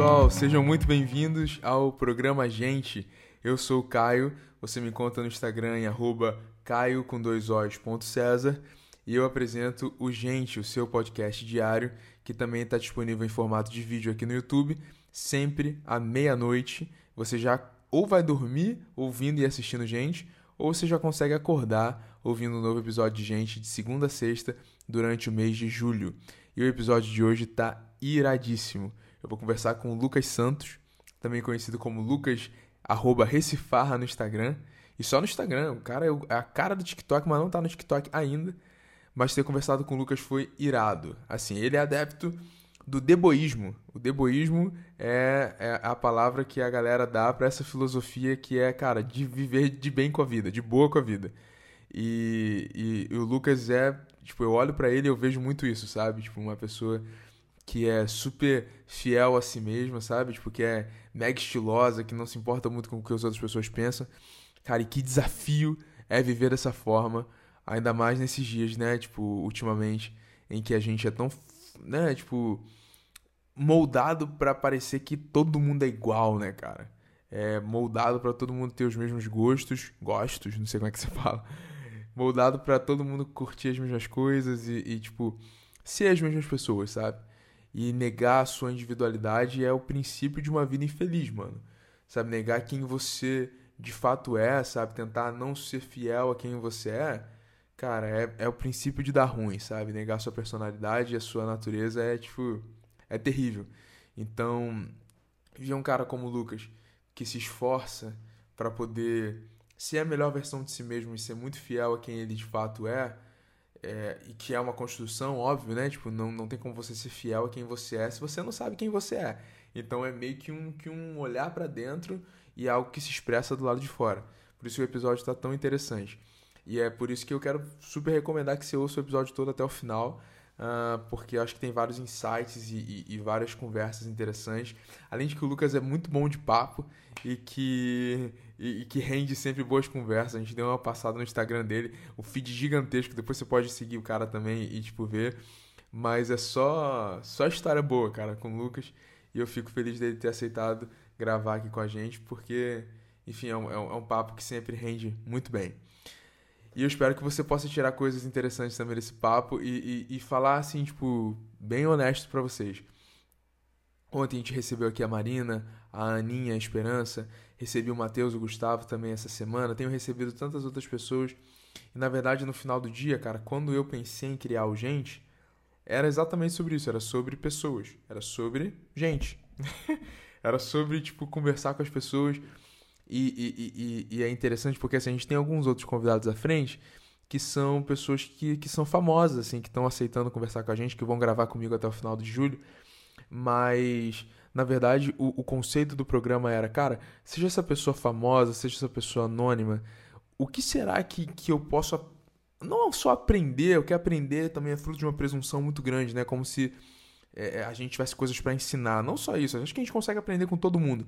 pessoal, sejam muito bem-vindos ao programa Gente. Eu sou o Caio, você me encontra no Instagram em arroba caio com dois O's, ponto César, e eu apresento o Gente, o seu podcast diário, que também está disponível em formato de vídeo aqui no YouTube, sempre à meia-noite. Você já ou vai dormir ouvindo e assistindo Gente, ou você já consegue acordar ouvindo um novo episódio de Gente de segunda a sexta durante o mês de julho. E o episódio de hoje tá iradíssimo. Eu vou conversar com o Lucas Santos, também conhecido como Lucas arroba Recifarra no Instagram. E só no Instagram, o cara é a cara do TikTok, mas não tá no TikTok ainda. Mas ter conversado com o Lucas foi irado. Assim, ele é adepto do deboísmo. O deboísmo é, é a palavra que a galera dá para essa filosofia que é, cara, de viver de bem com a vida, de boa com a vida. E, e, e o Lucas é, tipo, eu olho para ele e eu vejo muito isso, sabe? Tipo, uma pessoa que é super fiel a si mesma, sabe? Tipo, que é mega estilosa, que não se importa muito com o que as outras pessoas pensam. Cara, e que desafio é viver dessa forma, ainda mais nesses dias, né? Tipo, ultimamente, em que a gente é tão, né? Tipo, moldado para parecer que todo mundo é igual, né, cara? É moldado para todo mundo ter os mesmos gostos, gostos, não sei como é que você fala. Moldado para todo mundo curtir as mesmas coisas e, e, tipo, ser as mesmas pessoas, sabe? E negar a sua individualidade é o princípio de uma vida infeliz, mano. Sabe? Negar quem você de fato é, sabe? Tentar não ser fiel a quem você é, cara, é, é o princípio de dar ruim, sabe? Negar sua personalidade e a sua natureza é, tipo, é terrível. Então, ver um cara como o Lucas, que se esforça para poder ser a melhor versão de si mesmo e ser muito fiel a quem ele de fato é, é, e que é uma construção, óbvio, né? Tipo, não, não tem como você ser fiel a quem você é se você não sabe quem você é. Então é meio que um, que um olhar para dentro e algo que se expressa do lado de fora. Por isso o episódio está tão interessante. E é por isso que eu quero super recomendar que você ouça o episódio todo até o final, uh, porque acho que tem vários insights e, e, e, várias conversas interessantes. Além de que o Lucas é muito bom de papo e que, e, e, que rende sempre boas conversas. A gente deu uma passada no Instagram dele, o feed gigantesco, depois você pode seguir o cara também e, tipo, ver. Mas é só, só história boa, cara, com o Lucas. E eu fico feliz dele ter aceitado gravar aqui com a gente, porque, enfim, é um, é um, é um papo que sempre rende muito bem. E eu espero que você possa tirar coisas interessantes também desse papo e, e, e falar, assim, tipo, bem honesto para vocês. Ontem a gente recebeu aqui a Marina, a Aninha, a Esperança, recebi o Matheus, o Gustavo também essa semana, tenho recebido tantas outras pessoas. E na verdade, no final do dia, cara, quando eu pensei em criar o Gente, era exatamente sobre isso, era sobre pessoas, era sobre gente. Era sobre, tipo, conversar com as pessoas. E, e, e, e, é interessante porque assim, a gente tem alguns outros convidados à frente que são pessoas que, que são famosas, assim, que estão aceitando conversar com a gente, que vão gravar comigo até o final de julho. Mas, na verdade, o, o conceito do programa era, cara, seja essa pessoa famosa, seja essa pessoa anônima, o que será que, que eu posso não só aprender, o que aprender também é fruto de uma presunção muito grande, né? Como se é, é, a gente tivesse coisas para ensinar. Não só isso, acho que a gente consegue aprender com todo mundo.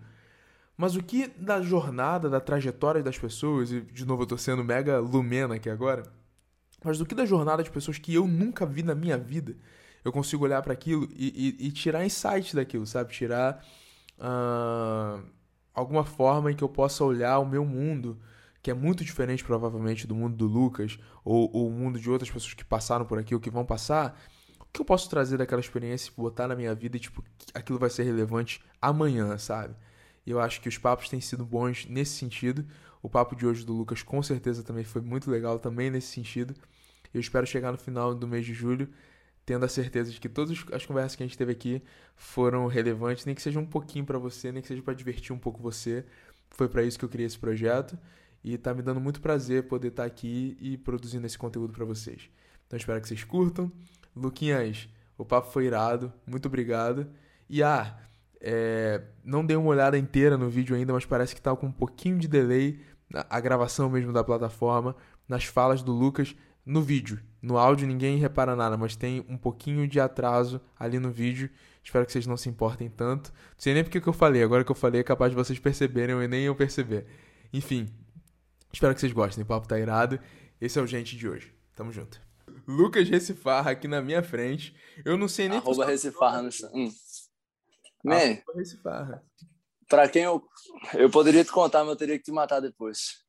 Mas o que da jornada, da trajetória das pessoas, e de novo eu tô sendo mega lumena aqui agora, mas do que da jornada de pessoas que eu nunca vi na minha vida, eu consigo olhar para aquilo e, e, e, tirar insight daquilo, sabe? Tirar uh, alguma forma em que eu possa olhar o meu mundo, que é muito diferente provavelmente do mundo do Lucas, ou, ou o mundo de outras pessoas que passaram por aqui ou que vão passar, que eu posso trazer daquela experiência e botar na minha vida e, tipo, aquilo vai ser relevante amanhã, sabe? E eu acho que os papos têm sido bons nesse sentido. O papo de hoje do Lucas com certeza também foi muito legal, também nesse sentido. Eu espero chegar no final do mês de julho tendo a certeza de que todas as conversas que a gente teve aqui foram relevantes, nem que seja um pouquinho para você, nem que seja para divertir um pouco você. Foi para isso que eu criei esse projeto e tá me dando muito prazer poder estar tá aqui e produzindo esse conteúdo para vocês. Então espero que vocês curtam. Luquinhas, o papo foi irado, muito obrigado. E ah, é, não dei uma olhada inteira no vídeo ainda, mas parece que tá com um pouquinho de delay a gravação mesmo da plataforma, nas falas do Lucas no vídeo. No áudio ninguém repara nada, mas tem um pouquinho de atraso ali no vídeo. Espero que vocês não se importem tanto. Não sei nem porque que eu falei, agora que eu falei é capaz de vocês perceberem ou nem eu perceber. Enfim, espero que vocês gostem. O papo tá irado. Esse é o Gente de hoje. Tamo junto. Lucas Recifarra aqui na minha frente. Eu não sei nem. Arroba Recifarra no hum. Man, Recifarra. pra quem eu. Eu poderia te contar, mas eu teria que te matar depois.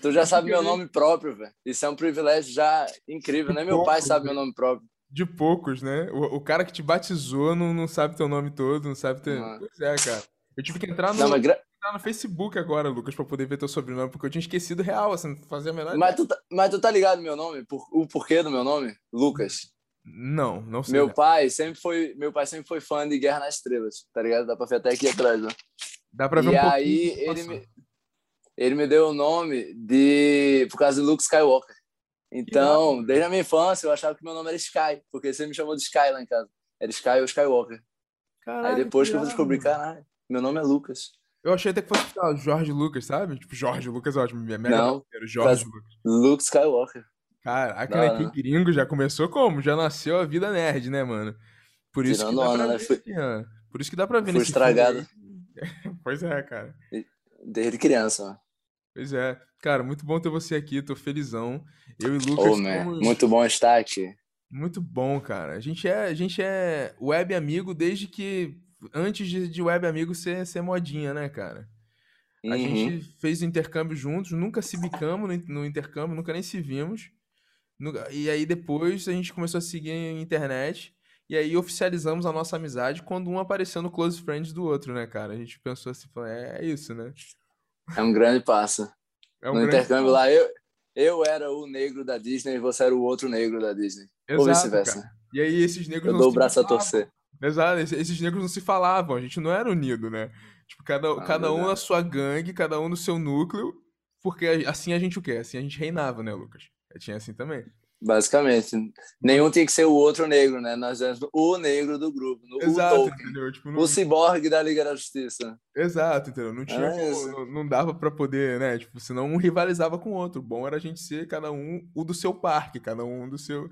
Tu já sabe meu nome próprio, velho. Isso é um privilégio já incrível, né? Meu pai sabe meu nome próprio. De poucos, né? O, o cara que te batizou não, não sabe teu nome todo, não sabe teu. Não. Pois é, cara. Eu tive que entrar no, Não, mas, entrar no Facebook agora, Lucas, pra poder ver teu sobrenome, porque eu tinha esquecido real, assim, não fazia a menor mas, tu tá, mas tu tá ligado meu nome? Por- o porquê do meu nome? Lucas. Não, não sei. Meu pai sempre foi, meu pai sempre foi fã de Guerra nas Estrelas, tá ligado? Dá pra ver até aqui atrás, ó. Dá pra ver E um pouquinho. aí de ele me, ele me deu o nome de por causa de Luke Skywalker. Então, desde a minha infância, eu achava que meu nome era Sky, porque você me chamou de Sky lá em casa. Era Sky ou Skywalker. Caraca, aí depois que eu irado. descobri, caralho, meu nome é Lucas. Eu achei até que fosse lá, Jorge Lucas, sabe? Tipo, Jorge Lucas é ótimo. Mega Não, Jorge Lucas. Luke Skywalker. Caraca, Não, né? Que não. gringo já começou como? Já nasceu a vida nerd, né, mano? Por isso Tirando que dá onda, né? Fui-. Por isso que dá pra ver fui nesse estragado. Pois é, cara. Desde criança, mano. Pois é. Cara, muito bom ter você aqui, tô felizão. Eu e Lucas man, somos muito bom estar aqui. muito bom, cara. A gente é, a gente é web amigo desde que antes de, de web amigo ser, ser modinha, né, cara? A Uhum. gente fez o intercâmbio juntos, nunca se bicamos no, no intercâmbio, nunca nem se vimos. E aí depois a gente começou a seguir a internet. E aí oficializamos a nossa amizade quando um apareceu no Close Friends do outro, né, cara? A gente pensou assim, é, é isso, né? É um grande passo. É um no grande intercâmbio lá, eu, eu era o negro da Disney e você era o outro negro da Disney. Ou Exato, vice-versa. cara. E aí esses negros Eu não dou o braço a falavam. torcer. Exato, esses, negros não se falavam, a gente não era unido, né? Tipo, cada, Ah, cada um na sua gangue, cada um no seu núcleo, porque assim a gente o quê? Assim a gente reinava, né, Lucas? Eu tinha assim também. Basicamente. Nenhum tinha que ser o outro negro, né? Nós éramos o negro do grupo. no- O Exato, Tolkien. entendeu? Tipo, não, O ciborgue da Liga da Justiça. Exato, entendeu? Não tinha É como- não, não dava pra poder, né? Tipo, senão um rivalizava com o outro. O bom era a gente ser cada um o do seu parque, cada um do seu.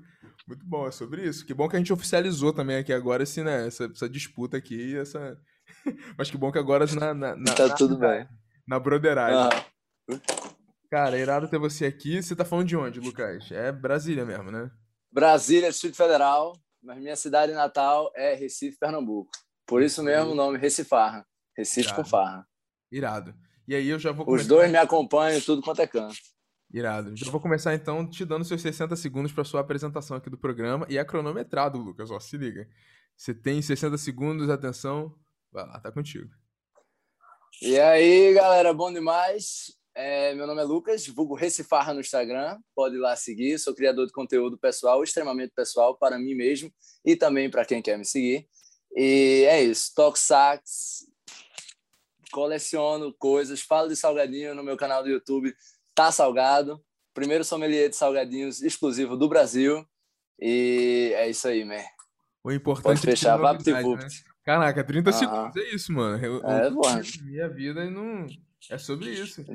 Muito bom, é sobre isso. Que bom que a gente oficializou também aqui agora esse, né, essa, essa disputa aqui, essa. Mas que bom que agora na, na, na, Tá na tudo amizade, bem. na broderagem. Aham. Cara, irado ter você aqui. Você tá falando de onde, Lucas? É Brasília mesmo, né? Brasília, Distrito Federal, mas minha cidade natal é Recife, Pernambuco. Por isso mesmo o nome Recifarra. Recife com Irado. farra. Irado. E aí eu já vou Os começar. dois me acompanham tudo quanto é canto. Irado. Já vou começar então te dando seus 60 segundos para sua apresentação aqui do programa. E é cronometrado, Lucas, ó, se liga. Você tem 60 segundos, atenção. Vai lá, tá contigo. E aí, galera, bom demais. É, meu nome é Lucas, vulgo Recifarra no Instagram. Pode ir lá seguir. Sou criador de conteúdo pessoal, extremamente pessoal, para mim mesmo e também para quem quer me seguir. E é isso. Toco sax, coleciono coisas, falo de salgadinho no meu canal do YouTube. Tá Salgado. Primeiro sommelier de salgadinhos exclusivo do Brasil. E é isso aí, man. O importante Pode é fechar, vapt novidade, né? Caraca, 30 Aham. segundos, é isso, mano. Eu, É, eu minha vida e não. É sobre isso.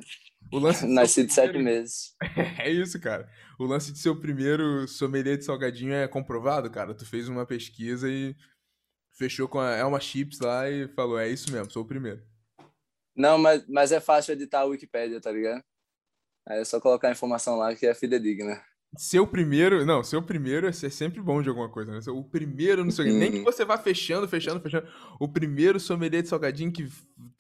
O lance Nasci de sete primeiro- meses. É isso, cara. O lance de ser o primeiro sommelier de salgadinho é comprovado, cara. Tu fez uma pesquisa e fechou com a Elma Chips lá e falou: é isso mesmo, sou o primeiro. Não, mas, mas é fácil editar a Wikipédia, tá ligado? Aí é só colocar a informação lá que é fidedigna. Ser o primeiro. Não, ser o primeiro é ser sempre bom de alguma coisa, né? O primeiro, não sei o quê. Nem que Uhum. você vá fechando, fechando, fechando. O primeiro sommelier de salgadinho que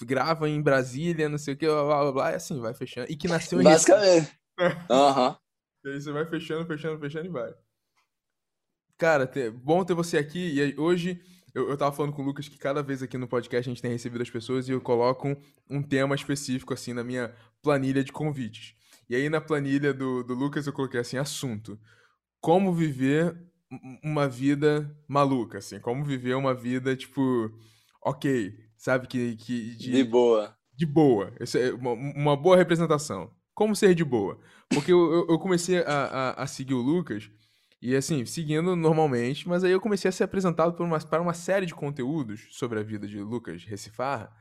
grava em Brasília, não sei o que, blá blá blá, blá, é assim, vai fechando. E que nasceu em. Basicamente. Aham. E aí você vai fechando, fechando, fechando e vai. Cara, te- bom ter você aqui. E aí, hoje eu, eu tava falando com o Lucas que cada vez aqui no podcast a gente tem recebido as pessoas e eu coloco um, um tema específico assim na minha planilha de convites. E aí na planilha do, do Lucas eu coloquei assim, assunto. Como viver um- uma vida maluca, assim. Como viver uma vida, tipo, ok, sabe? Que, que De boa. de boa. Essa é uma, uma boa representação. Como ser de boa? Porque eu, eu- eu comecei a, a, a seguir o Lucas, e assim, seguindo normalmente, mas aí eu comecei a ser apresentado por uma, para uma série de conteúdos sobre a vida de Lucas Recifarra,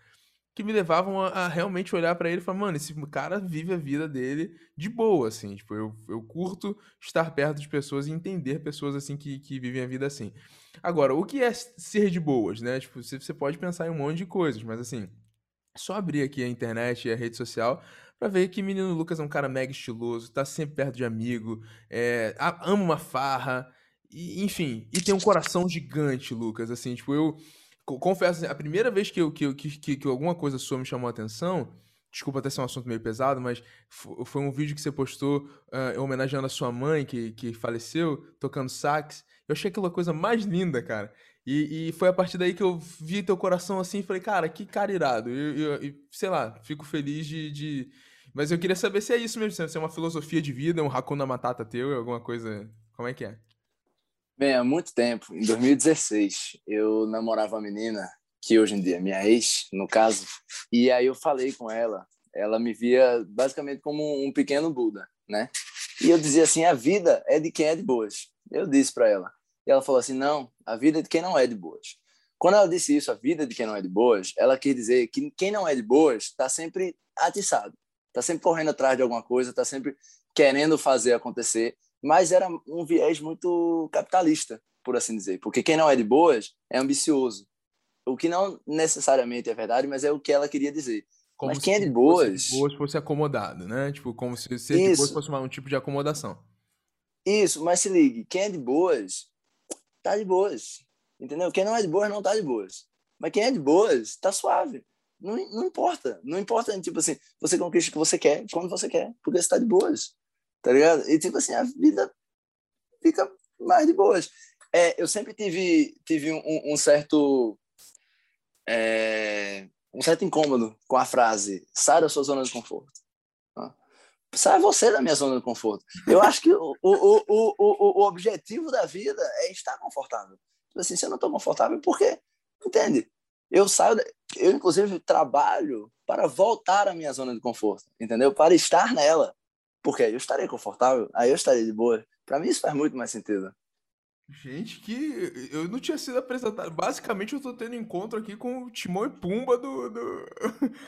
que me levavam a, a realmente olhar pra ele e falar, mano, esse cara vive a vida dele de boa, assim. Tipo, eu, eu curto estar perto de pessoas e entender pessoas, assim, que, que vivem a vida assim. Agora, o que é ser de boas, né? Tipo, você, você pode pensar em um monte de coisas, mas assim, só abrir aqui a internet e a rede social pra ver que menino Lucas é um cara mega estiloso, tá sempre perto de amigo, é, ama uma farra, e, enfim, e tem um coração gigante, Lucas, assim, tipo, eu confesso, a primeira vez que, eu, que, que, que alguma coisa sua me chamou a atenção, desculpa até ser um assunto meio pesado, mas foi um vídeo que você postou uh, homenageando a sua mãe, que, que faleceu, tocando sax. Eu achei aquela coisa mais linda, cara. E, e, foi a partir daí que eu vi teu coração assim e falei, cara, que cara irado. E, sei lá, fico feliz de, de, Mas eu queria saber se é isso mesmo, se é uma filosofia de vida, um Hakuna Matata teu, alguma coisa. Como é que é? Bem, há muito tempo, em 2016, eu namorava uma menina, que hoje em dia é minha ex, no caso, e aí eu falei com ela. Ela me via basicamente como um pequeno Buda, né? E eu dizia assim: a vida é de quem é de boas. Eu disse para ela. E ela falou assim: não, a vida é de quem não é de boas. Quando ela disse isso, a vida é de quem não é de boas, ela quer dizer que quem não é de boas está sempre atiçado, está sempre correndo atrás de alguma coisa, está sempre querendo fazer acontecer, mas era um viés muito capitalista, por assim dizer, porque quem não é de boas é ambicioso. O que não necessariamente é verdade, mas é o que ela queria dizer. Como mas quem é de boas. de boas fosse acomodado, né? Tipo, como se ser de boas fosse um tipo de acomodação. Isso, mas se ligue, quem é de boas tá de boas. Entendeu? Quem não é de boas não tá de boas. Mas quem é de boas tá suave. Não, não importa. Não importa, tipo assim, você conquista o que você quer, quando você quer, porque você tá de boas. Tá ligado? E tipo assim, a vida fica mais de boas. É, eu sempre tive, tive um, um certo. É, um certo incômodo com a frase sai da sua zona de conforto sai você da minha zona de conforto. Eu acho que o, o, o, o, o objetivo da vida é estar confortável. Tipo assim, se eu não estou confortável, por quê? Entende? Eu saio, eu inclusive trabalho para voltar à minha zona de conforto, entendeu? Para estar nela. Porque eu estarei confortável, aí eu estarei de boa. Para mim isso faz muito mais sentido. Gente, que eu não tinha sido apresentado. Basicamente, eu tô tendo encontro aqui com o Timão e Pumba do, do...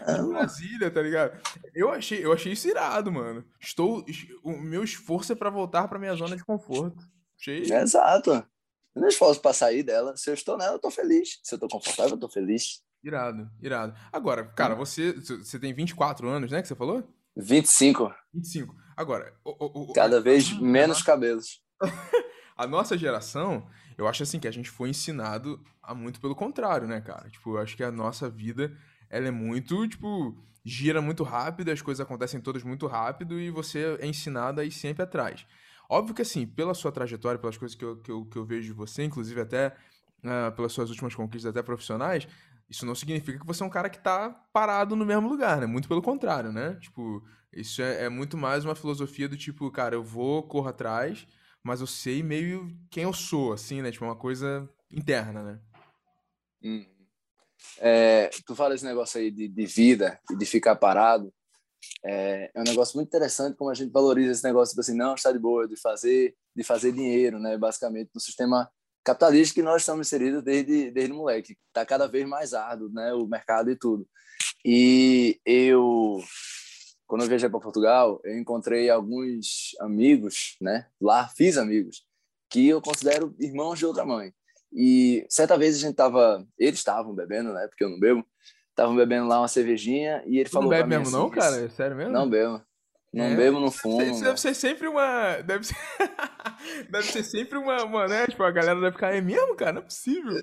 É, de Brasília, tá ligado? Eu achei, eu achei isso irado, mano. Estou, o meu esforço é para voltar para minha zona de conforto. Achei... Exato. Eu não esforço para sair dela. Se eu estou nela, eu tô feliz. Se eu tô confortável, eu tô feliz. Irado, irado. Agora, cara, você, você tem 24 anos, né, que você falou? 25. 25. Agora, o, o, cada vez menos cabelos. A nossa geração, eu acho assim que a gente foi ensinado a muito pelo contrário, né, cara? Tipo, eu acho que a nossa vida, ela é muito, tipo, gira muito rápido, as coisas acontecem todas muito rápido e você é ensinado a ir sempre atrás. Óbvio que, assim, pela sua trajetória, pelas coisas que eu, que eu, que eu vejo de você, inclusive até uh, pelas suas últimas conquistas, até profissionais, isso não significa que você é um cara que tá parado no mesmo lugar, né? Muito pelo contrário, né? Tipo, isso é, é muito mais uma filosofia do tipo, cara, eu vou, corro atrás, mas eu sei meio quem eu sou, assim, né? Tipo, uma coisa interna, né? Hum. É, tu fala esse negócio aí de, de vida e de ficar parado. É, é, um negócio muito interessante como a gente valoriza esse negócio, tipo assim, não está de boa, de fazer, de fazer dinheiro, né? Basicamente, no sistema capitalista que nós estamos inseridos desde, desde moleque. Está cada vez mais árduo, né? O mercado e tudo. E eu quando eu viajei para Portugal, eu encontrei alguns amigos, né? Lá fiz amigos que eu considero irmãos de outra mãe. E certa vez a gente tava, eles estavam bebendo, né? Porque eu não bebo. Estavam bebendo lá uma cervejinha e ele tu falou não bebe mesmo assim, não, cara? É sério mesmo? Não bebo. Não é. bebo, não fumo. Isso deve ser sempre uma. Deve ser, deve ser sempre uma, uma, né? Tipo, a galera deve ficar, é mesmo, cara? Não é possível.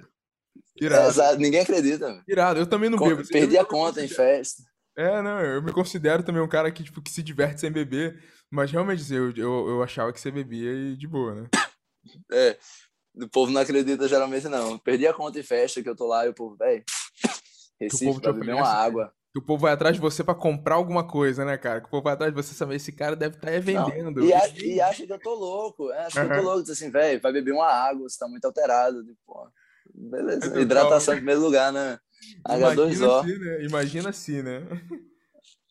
Irado. É, ninguém acredita. Irado, eu também não bebo. Perdi a conta em festa. É, não, eu me considero também um cara que, tipo, que se diverte sem beber, mas realmente eu, eu, eu achava que você bebia e de boa, né? É, o povo não acredita geralmente não. Perdi a conta em festa que eu tô lá e o povo, velho, Recife pra beber uma né? água. Que o povo vai atrás de você para comprar alguma coisa, né, cara? Que o povo vai atrás de você saber esse cara deve estar tá vendendo. E, a, e, acha que eu tô louco. É, acha que eu tô louco. Diz assim, velho, vai beber uma água, você tá muito alterado. Tipo, beleza. Hidratação em primeiro lugar, né? H2O. Assim, né? Imagina assim, né?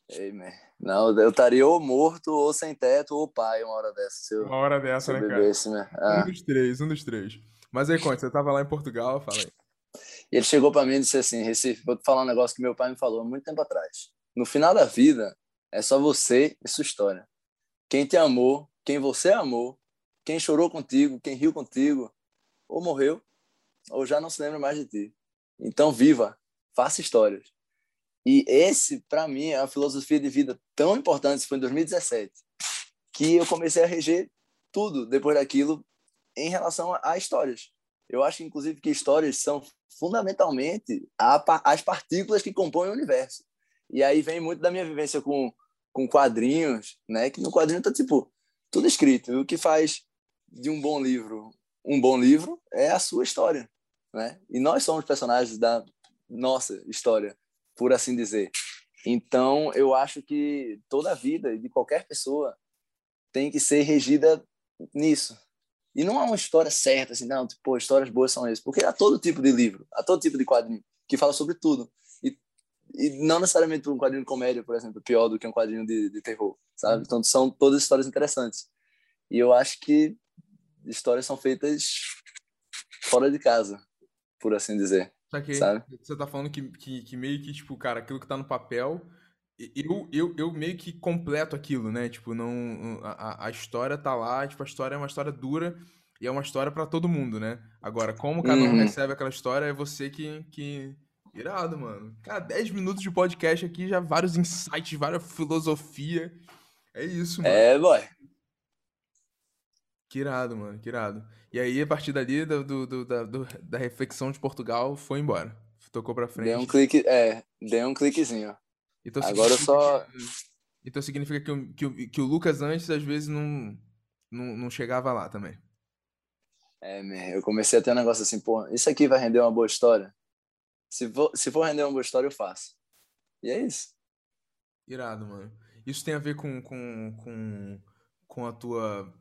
Ei, man. Não, eu estaria ou morto, ou sem teto, ou pai uma hora dessa. Eu, uma hora dessa, né, cara? Ah. Um dos três, um dos três. Mas aí, Conte, você tava lá em Portugal, fala aí. E ele chegou para mim e disse assim, Recife, vou te falar um negócio que meu pai me falou há muito tempo atrás. No final da vida, é só você e sua história. Quem te amou, quem você amou, quem chorou contigo, quem riu contigo, ou morreu, ou já não se lembra mais de ti. Então, viva, faça histórias. E esse, para mim, é uma filosofia de vida tão importante, isso foi em 2017, que eu comecei a reger tudo depois daquilo em relação a, histórias. Eu acho, inclusive, que histórias são fundamentalmente a, as partículas que compõem o universo. E aí vem muito da minha vivência com, com quadrinhos, né? Que no quadrinho tá tipo tudo escrito. O que faz de um bom livro um bom livro é a sua história, né? E nós somos personagens da nossa história, por assim dizer. Então, eu acho que toda a vida de qualquer pessoa tem que ser regida nisso. E não há uma história certa, assim, não, tipo, histórias boas são essas. Porque há todo tipo de livro, há todo tipo de quadrinho que fala sobre tudo. E, e não necessariamente um quadrinho de comédia, por exemplo, pior do que um quadrinho de, de terror, sabe? Então, são todas histórias interessantes. E eu acho que histórias são feitas fora de casa, por assim dizer. Sabe? Você tá falando que, que, que, meio que, tipo, cara, aquilo que tá no papel, eu, eu, eu meio que completo aquilo, né? Tipo, não. A, a história tá lá, tipo, a história é uma história dura e é uma história para todo mundo, né? Agora, como cada um uhum. recebe aquela história, é você que. que... Irado, mano. Cara, 10 minutos de podcast aqui, já vários insights, várias filosofia. É isso, mano. É, boy. Que irado, mano, que irado. E aí, a partir dali, do, do, do, da, do, da reflexão de Portugal, foi embora. Tocou pra frente. Deu um clique, é, deu um cliquezinho. Então, Agora eu só. Que, então significa que o, que, o, que o Lucas antes, às vezes, não, não, não chegava lá também. É, eu comecei a ter um negócio assim, pô, isso aqui vai render uma boa história? Se for, se for render uma boa história, eu faço. E é isso. Irado, mano. Isso tem a ver com, com, com, com a tua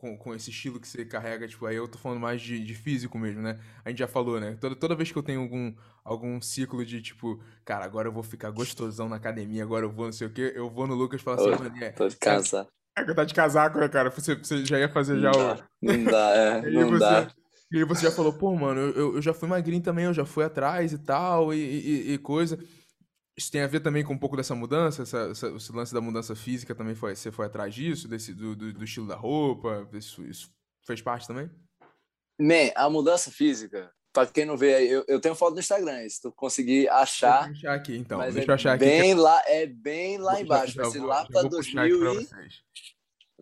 com, com esse estilo que você carrega, tipo, aí eu tô falando mais de, de físico mesmo, né? A gente já falou, né? Toda, toda vez que eu tenho algum, algum ciclo de, tipo, cara, agora eu vou ficar gostosão na academia, agora eu vou não sei o quê, eu vou no Lucas e falo assim, mano, é... Tô de casaco. É, tá de casaco, né, cara? Você, você já ia fazer já não o... Dá, não dá, é, não você, dá. E aí você já falou, pô, mano, eu, eu já fui magrinho também, eu já fui atrás e tal, e, e, e coisa... Isso tem a ver também com um pouco dessa mudança, essa, essa, esse lance da mudança física também foi, você foi atrás disso, desse, do, do, do estilo da roupa, isso, isso fez parte também? Man, a mudança física, pra quem não vê aí, eu, eu tenho foto no Instagram, se tu conseguir achar. Deixa eu achar aqui então, deixa eu é achar aqui. Bem lá, é bem lá embaixo, vai ser lá pra 2000 e...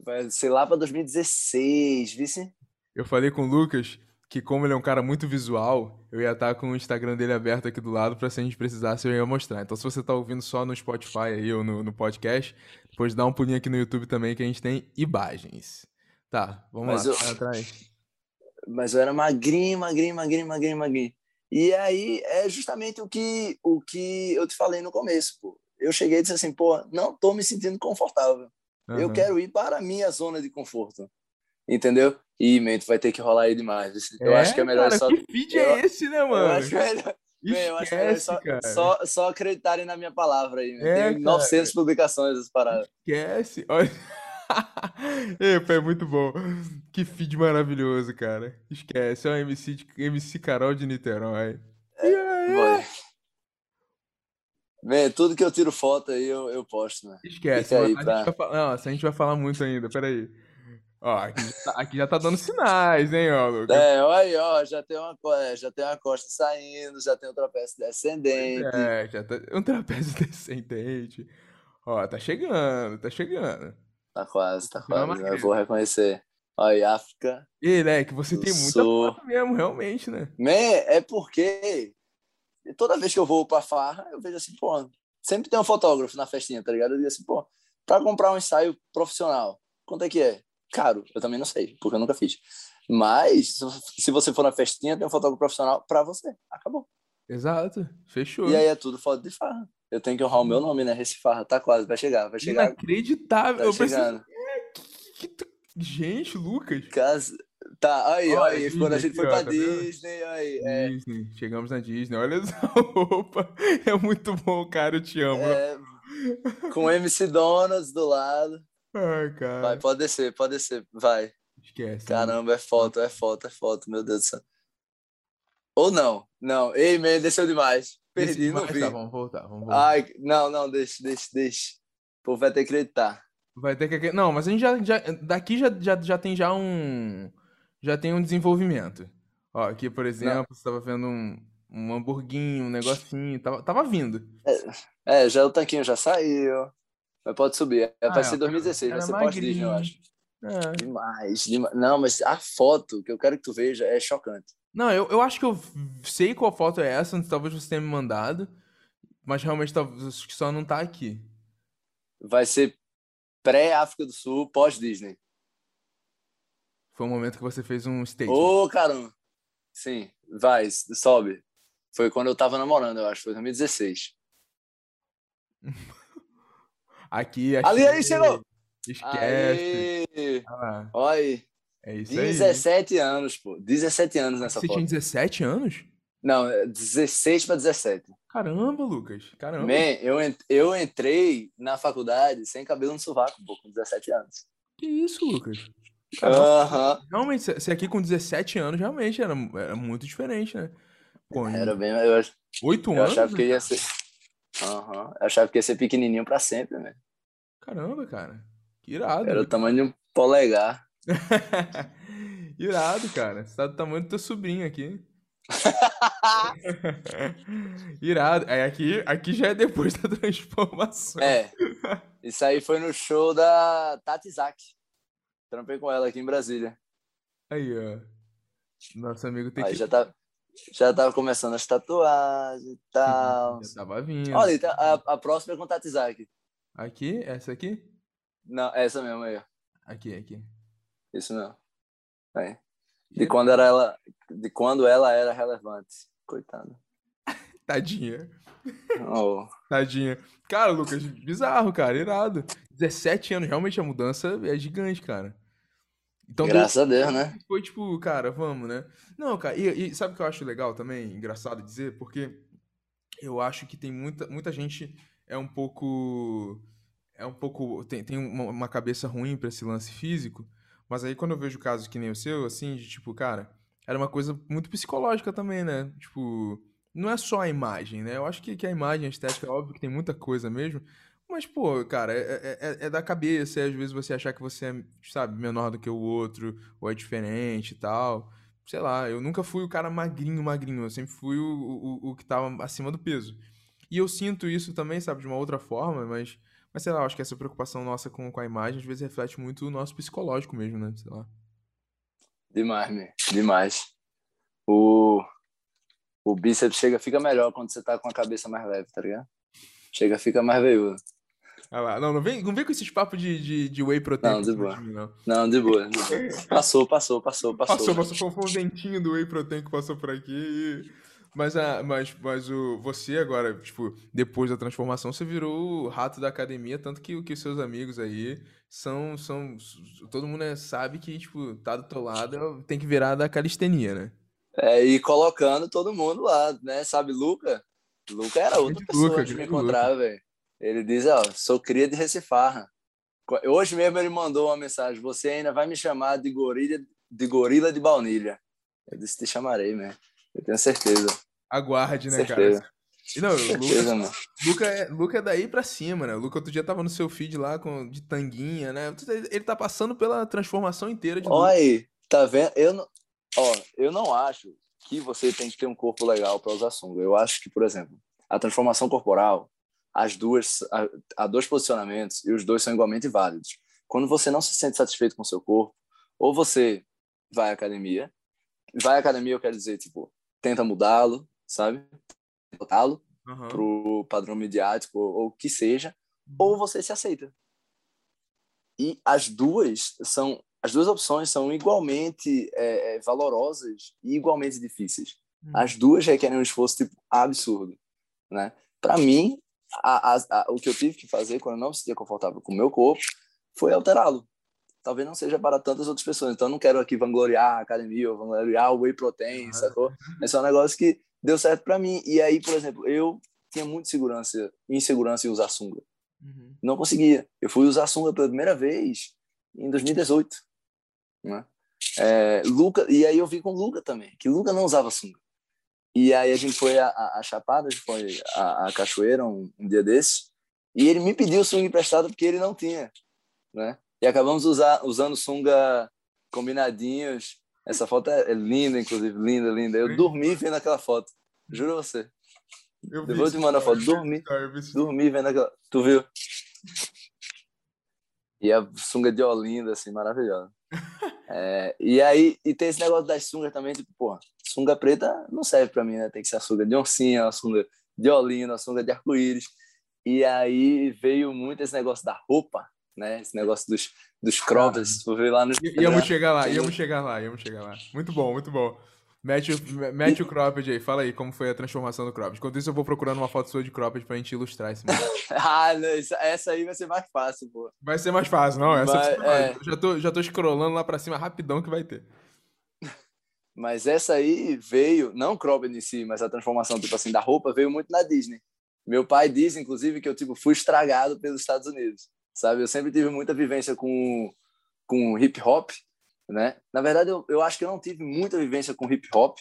Vai ser lá pra 2016, vice? Eu falei com o Lucas que como ele é um cara muito visual, eu ia estar com o Instagram dele aberto aqui do lado para se a gente precisasse eu ia mostrar. Então se você está ouvindo só no Spotify aí ou no, no, podcast, depois dá um pulinho aqui no YouTube também que a gente tem imagens. Tá, vamos Mas lá, eu... atrás. Mas eu era magrinho, magrinho, magrinho, magrinho, magrinho. E aí é justamente o que, o que eu te falei no começo, pô. Eu cheguei e disse assim, pô, não tô me sentindo confortável. Uhum. Eu quero ir para a minha zona de conforto. Entendeu? Ih, Mento, vai ter que rolar aí demais. Eu é, acho que é melhor cara, só. Que feed é esse, né, mano? Eu acho que é melhor. Esquece, eu acho que é só, só, só, acreditarem na minha palavra aí. É, Tem 900 cara. publicações essas paradas. Esquece. Olha. Epa, é muito bom. Que feed maravilhoso, cara. Esquece. É o MC, de, MC Carol de Niterói. É, yeah, Vê, tudo que eu tiro foto aí eu, eu posto, né? Esquece. Aí, a, pra... gente vai, nossa, a gente vai falar muito ainda, peraí. Ó, aqui já, tá, aqui já tá dando sinais, hein, ó, Lucas? É, olha aí, ó, já tem, uma, é, já tem uma costa saindo, já tem um trapézio descendente. É, já tá um trapézio descendente. Ó, tá chegando, tá chegando. Tá quase, tá quase, eu vou reconhecer. Olha aí, África. E, né, que você tem muita foto mesmo, realmente, né? Man, é porque toda vez que eu vou pra farra, eu vejo assim, pô, sempre tem um fotógrafo na festinha, tá ligado? Eu digo assim, pô, pra comprar um ensaio profissional, quanto é que é? Caro. Eu também não sei, porque eu nunca fiz. Mas, se você for na festinha, tem um fotógrafo profissional para você. Acabou. Exato. Fechou. E aí é tudo foto de farra. Eu tenho que honrar o meu nome, né? Recifarra. Tá quase, vai chegar, vai chegar. Inacreditável. Tá eu chegando. Preciso... Gente, Lucas. Casa... Tá, aí, olha, aí, quando a gente foi pra tá Disney, aí. É... Disney, chegamos na Disney, olha essa roupa. É muito bom, cara, eu te amo. É... Com MC Donuts do lado. Ai, cara. Vai, pode descer, pode descer, vai. Esquece. Caramba, é foto, é foto, é foto, meu Deus do céu. Ou não, não. Ei, man, desceu demais. Perdi, Desce não vi. Tá, vamos voltar, vamos voltar. Ai, não, não, deixa, deixa, deixa. O povo vai ter que acreditar. Vai ter que Não, mas a gente já, já daqui já, já, já tem já um já tem um desenvolvimento. Ó, aqui, por exemplo, não. você tava vendo um, um hamburguinho, um negocinho, tava, tava vindo. É, é, já o tanquinho já saiu. Mas pode subir. É, ah, vai ser 2016, vai ser pós-Disney, eu acho. É. Demais, demais. Não, mas a foto que eu quero que tu veja é chocante. Não, eu, eu acho que eu sei qual foto é essa, talvez você tenha me mandado, mas realmente talvez acho que só não tá aqui. Vai ser pré-África do Sul, pós-Disney. Foi o momento que você fez um stage. Ô, caramba! Sim, vai, sobe. Foi quando eu tava namorando, eu acho, foi 2016. aqui, achei... Ali, aí, chegou! Esquece. Aí. Ah, Olha aí. É isso 17 aí. anos, pô. 17 anos nessa Você foto. Você tinha 17 anos? Não, 16 para 17. Caramba, Lucas. Caramba. Man, eu, eu entrei na faculdade sem cabelo no sovaco, pô, com 17 anos. Que isso, Lucas? Uh -huh. Realmente, você aqui com 17 anos, realmente era, era muito diferente, né? Pô, era bem. Eu, 8 eu anos? achava que ia ser. Aham. Uhum. Eu achava que ia ser pequenininho pra sempre, né? Caramba, cara. Que irado. Era o tamanho de um polegar. irado, cara. Você tá do tamanho do teu sobrinho aqui. Irado. É, aqui, aqui já é depois da transformação. É. Isso aí foi no show da Tati Zaki. Trampei com ela aqui em Brasília. Aí, ó. Nosso amigo tem aí que. Já tá, já tava começando as tatuagens e tal. Já tava vindo. Olha, a, a próxima é com Tati Zaki. Aqui? Essa aqui? Não, essa mesmo aí. Aqui, aqui. Isso mesmo. É. De quando, era ela, de quando ela era relevante. Coitada. Tadinha. Oh. Tadinha. Cara, Lucas, bizarro, cara, irado. 17 anos, realmente a mudança é gigante, cara. Então, Graças a Deus, né? Foi tipo, cara, vamos, né? Não, cara, e, e, sabe o que eu acho legal também, engraçado dizer? Porque eu acho que tem muita, muita gente é um pouco. É um pouco. Tem, tem uma, uma cabeça ruim para esse lance físico. Mas aí quando eu vejo casos que nem o seu, assim, de tipo, cara, era uma coisa muito psicológica também, né? Tipo, não é só a imagem, né? Eu acho que, que a imagem, a estética, é óbvio que tem muita coisa mesmo. Mas, pô, cara, é, é, é, é da cabeça, é às vezes você achar que você é, sabe, menor do que o outro, ou é diferente e tal. Sei lá, eu nunca fui o cara magrinho, magrinho, eu sempre fui o, o, o que tava acima do peso. E eu sinto isso também, sabe, de uma outra forma, mas mas sei lá, acho que essa preocupação nossa com, com a imagem às vezes reflete muito o nosso psicológico mesmo, né? Sei lá. Demais, meu. Demais. O, o bíceps chega, fica melhor quando você tá com a cabeça mais leve, tá ligado? Chega, fica mais veiudo. Ah lá, não, não vem, não vem com esses papos de, de, de whey protein. Não, de boa. Mim, não. não, de boa. De boa. Passou, passou, passou, passou. Passou, passou. Foi um dentinho do whey protein que passou por aqui e mas, a, mas, mas o, você agora, tipo, depois da transformação, você virou o rato da academia, tanto que, que os seus amigos aí são, são. Todo mundo é, sabe que, tipo, tá do teu lado, tem que virar da calistenia, né? É, e colocando todo mundo lá, né? Sabe, Luca? Luca era outra pessoa Luca, de me encontrar, velho. Ele diz, ó, sou cria de Recifarra. Hoje mesmo ele mandou uma mensagem, você ainda vai me chamar de gorila de, gorila de baunilha. Eu disse, te chamarei, né? Eu tenho certeza. Aguarde, né, certeza. cara? Não, certeza, Luca, Luca, é, Luca é daí pra cima, né? O Luca outro dia tava no seu feed lá com, de tanguinha, né? Ele tá passando pela transformação inteira de Olha aí, tá vendo? Eu não, ó, eu não acho que você tem que ter um corpo legal para usar sunga. Eu acho que, por exemplo, a transformação corporal, as duas, há dois posicionamentos e os dois são igualmente válidos. Quando você não se sente satisfeito com o seu corpo, ou você vai à academia, vai à academia eu quero dizer, tipo, tenta mudá-lo, sabe? Botá-lo uhum. pro padrão midiático ou o que seja, uhum. ou você se aceita. E as duas são as duas opções são igualmente é, é valorosas e igualmente difíceis. Uhum. As duas requerem um esforço tipo absurdo, né? Para mim, a, a, a, o que eu tive que fazer quando eu não me sentia confortável com o meu corpo foi alterá-lo. Talvez não seja para tantas outras pessoas. Então, eu não quero aqui vangloriar a academia ou vangloriar o whey protein, sacou? É um negócio que deu certo para mim. E aí, por exemplo, eu tinha muita segurança, insegurança em usar sunga. Uhum. Não conseguia. Eu fui usar sunga pela primeira vez em 2018. Né? É, Luca, e aí eu vi com o Luca também, que Luca não usava sunga. E aí a gente foi a, a, a Chapada, foi a, a Cachoeira um, um, dia desses, e ele me pediu sunga emprestado porque ele não tinha, né? E acabamos usar, usando sunga combinadinhos, essa foto é, é linda, inclusive, linda, linda. Eu dormi vendo aquela foto. Juro você. Eu Depois te mando a foto. Dormi. Dormi vendo aquela. Tu viu? E a sunga de Olinda, assim, maravilhosa. É, e aí, e tem esse negócio das sungas também, tipo, porra, sunga preta não serve para mim, né? Tem que ser a sunga de oncinha, a sunga de olino, a sunga de arco-íris. E aí veio muito esse negócio da roupa, né? Esse negócio dos, dos croppers. Vou ver lá no Íamos chegar lá, íamos chegar lá, íamos chegar lá. Muito bom, muito bom. Mete o, mete o cropped aí, fala aí como foi a transformação do cropped. Enquanto isso, eu vou procurando uma foto sua de cropped pra gente ilustrar esse Ah, não, essa aí vai ser mais fácil, pô. Vai ser mais fácil, não? Essa Mas, é... já, tô, já tô scrollando lá pra cima rapidão que vai ter. Mas essa aí veio, não cropped em si, mas a transformação, tipo assim, da roupa veio muito na Disney. Meu pai diz, inclusive, que eu tipo, fui estragado pelos Estados Unidos, sabe? Eu sempre tive muita vivência com, com hip hop, né? Na verdade, eu, eu acho que eu não tive muita vivência com hip hop,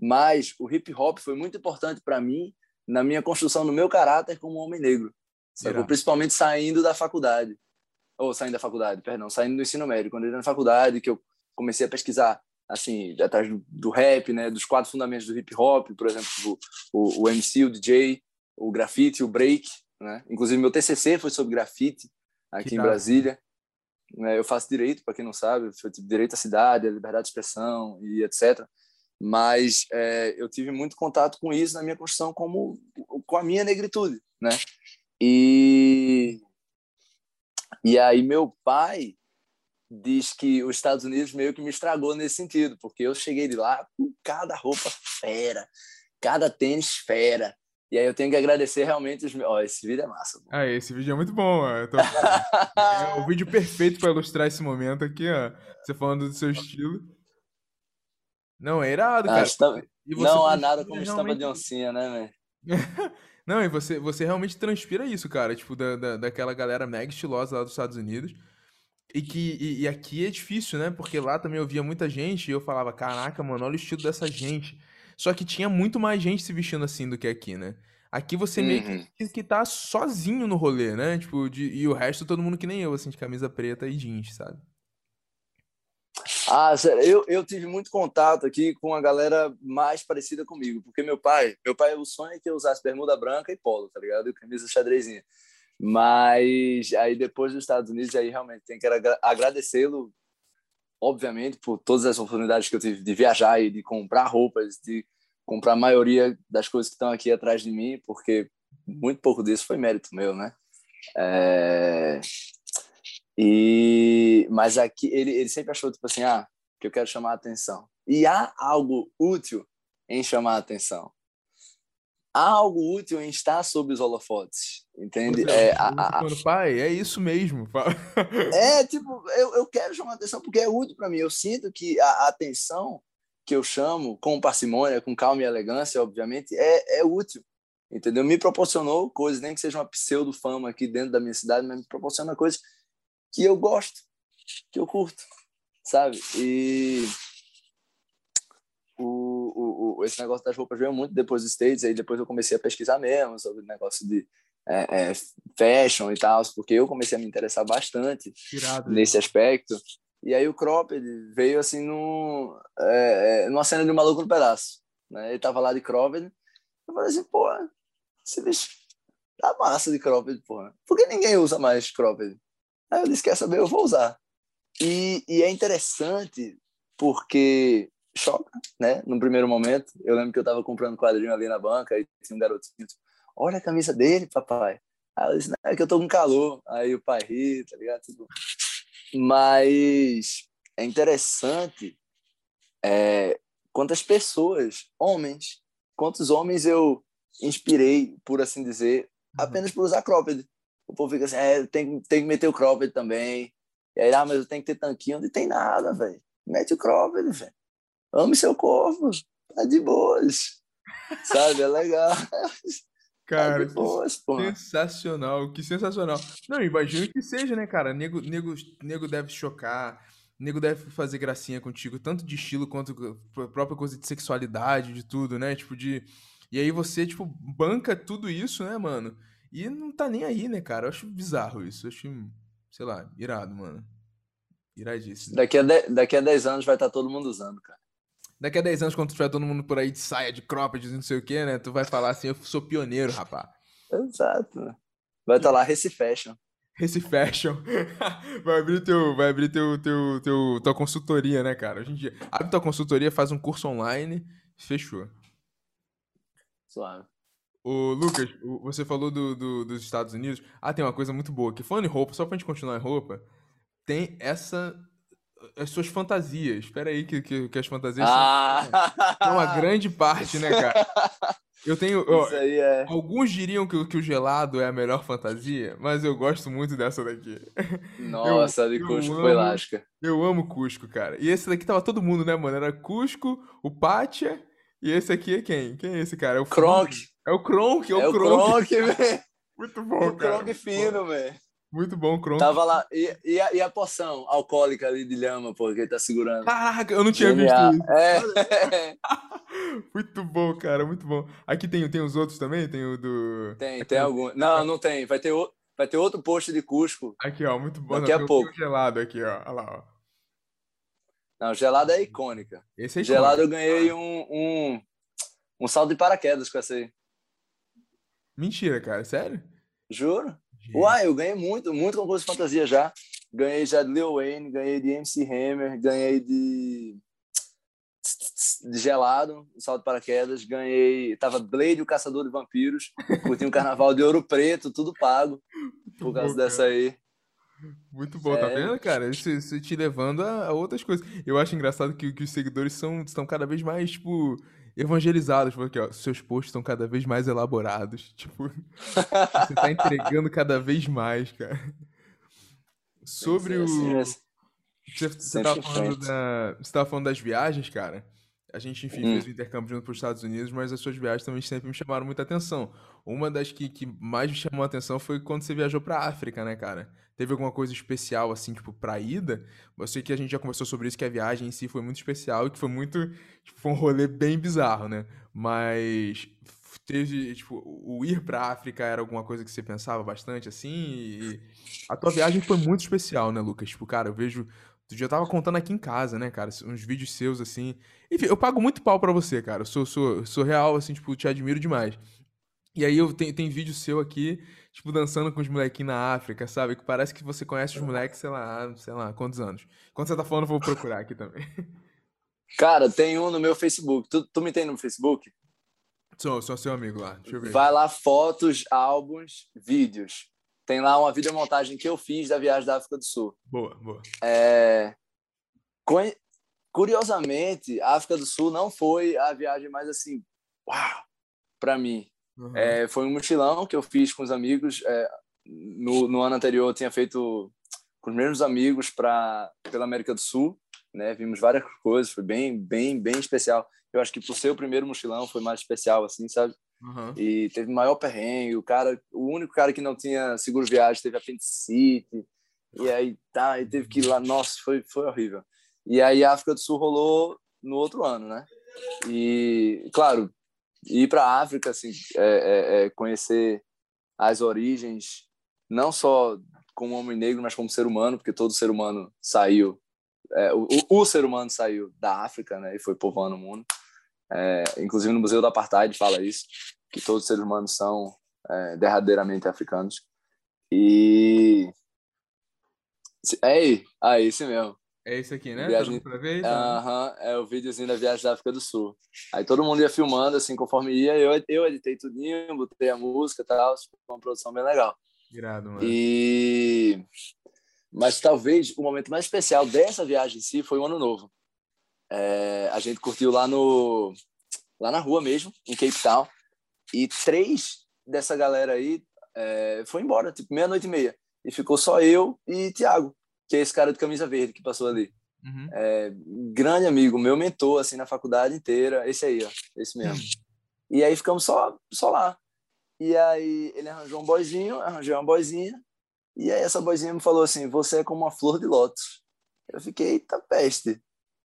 mas o hip hop foi muito importante para mim na minha construção do meu caráter como homem negro, principalmente saindo da faculdade, ou saindo da faculdade, perdão, saindo do ensino médio, quando eu entrei na faculdade, que eu comecei a pesquisar assim, atrás do, do, rap, né, dos quatro fundamentos do hip hop, por exemplo, o, o, o MC, o DJ, o grafite, o break, né? Inclusive meu TCC foi sobre grafite aqui que em Brasília. É, eu faço direito, para quem não sabe, tipo, direito à cidade, à liberdade de expressão e etc. Mas é, eu tive muito contato com isso na minha construção como com a minha negritude, né? E e aí meu pai diz que os Estados Unidos meio que me estragou nesse sentido, porque eu cheguei de lá com cada roupa fera, cada tênis fera, e aí eu tenho que agradecer realmente os meus. Ó, esse vídeo é massa. Ah, esse vídeo é muito bom. Tô... é o vídeo perfeito para ilustrar esse momento aqui, ó. Você falando do seu estilo. Não, é irado, ah, cara. Tá... Não há nada como realmente... estampa de oncinha, né, velho? Não, e você, você realmente transpira isso, cara. Tipo, da, da, daquela galera mega estilosa lá dos Estados Unidos. E que e, e, aqui é difícil, né? Porque lá também eu via muita gente e eu falava, caraca, mano, olha o estilo dessa gente. Só que tinha muito mais gente se vestindo assim do que aqui, né? Aqui você uhum. meio que, que tá sozinho no rolê, né? Tipo, de, e o resto todo mundo que nem eu, assim, de camisa preta e jeans, sabe? Ah, sério, eu, eu tive muito contato aqui com a galera mais parecida comigo, porque meu pai, meu pai, o sonho é que eu usasse bermuda branca e polo, tá ligado? E camisa xadrezinha. Mas aí depois dos Estados Unidos, aí realmente tem que agradecê-lo obviamente, por todas as oportunidades que eu tive de viajar e de comprar roupas, de comprar a maioria das coisas que estão aqui atrás de mim, porque muito pouco disso foi mérito meu, né? É... E mas aqui ele, ele sempre achou tipo assim, ah, que eu quero chamar a atenção. E há algo útil em chamar a atenção há algo útil em estar sob os holofotes, entende? É, a, a, a... pai, é isso mesmo. é, tipo, eu, eu quero chamar atenção porque é útil para mim. Eu sinto que a, atenção que eu chamo com parcimônia, com calma e elegância, obviamente, é, é útil, entendeu? Me proporcionou coisas, nem que seja uma pseudo-fama aqui dentro da minha cidade, mas me proporciona coisas que eu gosto, que eu curto, sabe? E esse negócio das roupas veio muito depois dos States, aí depois eu comecei a pesquisar mesmo sobre o negócio de é, é, fashion e tal, porque eu comecei a me interessar bastante Tirado. nesse aspecto. E aí o cropped veio assim no, é, é, numa cena de um maluco no pedaço. Né? Ele tava lá de cropped. Eu falei assim, pô, esse bicho tá massa de cropped, porra. Por que ninguém usa mais cropped? Aí eu disse, quer saber, eu vou usar. E, e é interessante porque choca, né? No primeiro momento, eu lembro que eu tava comprando quadrinho ali na banca e tinha um garotinho, tipo, olha a camisa dele, papai. Aí eu disse, é que eu tô com calor. Aí o pai ri, tá ligado? Tipo, mas é interessante é, quantas pessoas, homens, quantos homens eu inspirei, por assim dizer, uhum. apenas por usar cropped. O povo fica assim, é, tem, tem que meter o cropped também. E aí, ah, mas eu tenho que ter tanquinho. Não tem nada, velho. Mete o cropped, velho ame seu corpo, tá de boas. Sabe? É legal. Cara, tá boas, sensacional, que sensacional. Não, imagino que seja, né, cara? Nego, nego, nego deve chocar, nego deve fazer gracinha contigo, tanto de estilo quanto própria coisa de sexualidade, de tudo, né? Tipo, de. E aí você, tipo, banca tudo isso, né, mano? E não tá nem aí, né, cara? Eu acho bizarro isso. Eu acho, sei lá, irado, mano. Iradíssimo. Daqui a, de... Daqui a 10 anos vai estar tá todo mundo usando, cara. Daqui a 10 anos, quando tiver todo mundo por aí de saia, de cropped, não sei o que, né? Tu vai falar assim, eu sou pioneiro, rapá. Exato. Vai estar tá lá Recife Fashion. Recife Fashion. vai abrir, teu, vai abrir teu, teu, teu, tua consultoria, né, cara? Hoje em dia, abre tua consultoria, faz um curso online Fechou. Suave. Ô, Lucas, você falou do, do, dos Estados Unidos. Ah, tem uma coisa muito boa aqui. Falando em roupa, só pra gente continuar em roupa, tem essa. As suas fantasias. Espera aí, que, que, que as fantasias ah. são, são uma grande parte, né, cara? Eu tenho. É. Alguns diriam que, que o gelado é a melhor fantasia, mas eu gosto muito dessa daqui. Nossa, Eu- de Cusco foi elástica. Eu amo Cusco, cara. E esse daqui tava todo mundo, né, mano? Era Cusco, o Pátia, e esse aqui é quem? Quem é esse cara? É o Kronk. É o Kronk, é o É o Kronk. Muito bom, O cara. Kronk fino, velho. Muito bom, Kronk. Tava lá. E, e, a, e a poção alcoólica ali de lhama, pô, que ele tá segurando. Caraca, eu não tinha Genial. visto É. isso. Muito bom, cara, muito bom. Aqui tem, tem os outros também? Tem o do. tem, tem algum. Não, não tem. Vai ter, o- vai ter outro post de Cusco. Aqui, ó, muito bom. Daqui Não, a pouco. gelado aqui, ó. Olha lá, ó. Não, gelada é icônica. Esse aí Gelada eu ganhei um, um, um salto de paraquedas com essa aí. Mentira, cara, sério? Juro. Uai, eu ganhei muito, muito concurso de fantasia já. Ganhei já de Lil Wayne, ganhei de MC Hammer, ganhei de. de gelado, salto de paraquedas, ganhei. Tava Blade, o caçador de vampiros, curti um carnaval de ouro preto, tudo pago, por causa bom, dessa aí. Muito bom, tá Sério? vendo, cara? Isso, isso te levando a, a outras coisas. Eu acho engraçado que, que os seguidores são, estão cada vez mais, tipo, evangelizados. Porque, ó, seus posts estão cada vez mais elaborados. Tipo, você tá entregando cada vez mais, cara. Sobre o. Você, você tava falando da, você tava falando das viagens, cara. A gente, enfim, Hum. fez o intercâmbio junto para os Estados Unidos, mas as suas viagens também sempre me chamaram muita atenção. Uma das que, que mais me chamou a atenção foi quando você viajou pra África, né, cara? Teve alguma coisa especial, assim, tipo, pra ida? Eu sei que a gente já conversou sobre isso, que a viagem em si foi muito especial e que foi muito. Tipo, foi um rolê bem bizarro, né? Mas teve, tipo, o ir pra África era alguma coisa que você pensava bastante, assim? E a tua viagem foi muito especial, né, Lucas? Tipo, cara, eu vejo. Tu já tava contando aqui em casa, né, cara? Uns vídeos seus, assim. Enfim, eu pago muito pau pra você, cara. Eu sou, sou, sou real, assim, tipo, te admiro demais. E aí eu tenho, tem vídeo seu aqui, tipo, dançando com os molequinhos na África, sabe? Que parece que você conhece os moleques, sei lá, sei lá, quantos anos. Quando você tá falando, eu vou procurar aqui também. Cara, tem um no meu Facebook. Tu, tu me tem no Facebook? Sou, sou seu amigo lá. Deixa eu ver. Vai lá, fotos, álbuns, vídeos. Tem lá uma videomontagem que eu fiz da viagem da África do Sul. Boa, boa. É, Curiosamente, a África do Sul não foi a viagem mais assim, uau, para mim. Uhum. É, foi um mochilão que eu fiz com os amigos. é, no, no ano anterior, eu tinha feito com os mesmos amigos para pela América do Sul, né? Vimos várias coisas, foi bem, bem, bem especial. Eu acho que por ser o primeiro mochilão foi mais especial, assim, sabe? Uhum. E teve maior perrengue. O cara, o único cara que não tinha seguro viagem teve apendicite. E aí tá, e teve que ir lá. Nossa, foi, foi horrível. E aí a África do Sul rolou no outro ano, né? E, claro, ir para a África, assim, é, é- é conhecer as origens, não só como homem negro, mas como ser humano, porque todo ser humano saiu, é, o, o ser humano saiu da África, né? E foi povoando o mundo. É, inclusive no Museu do Apartheid fala isso, que todos os seres humanos são é, derradeiramente africanos. E. É aí, ah, esse mesmo. É esse aqui, né? Viagem- ver? Tá. Aham, é o videozinho da viagem da África do Sul. Aí todo mundo ia filmando, assim, conforme ia. Eu, eu editei tudinho, botei a música e tal. Foi uma produção bem legal. Irado, mano. E... Mas talvez o momento mais especial dessa viagem em si foi o Ano Novo. É, a gente curtiu lá no lá na rua mesmo, em Cape Town, e três dessa galera aí é, foi embora, tipo meia-noite e meia. E ficou só eu e Thiago, que é esse cara de camisa verde que passou ali. Uhum. É, grande amigo, meu mentor, assim, na faculdade inteira. Esse aí, ó, esse mesmo. E aí ficamos só, só lá. E aí ele arranjou um boyzinho, arranjou uma boizinha. E aí essa boizinha me falou assim, você é como uma flor de lótus. Eu fiquei, eita peste.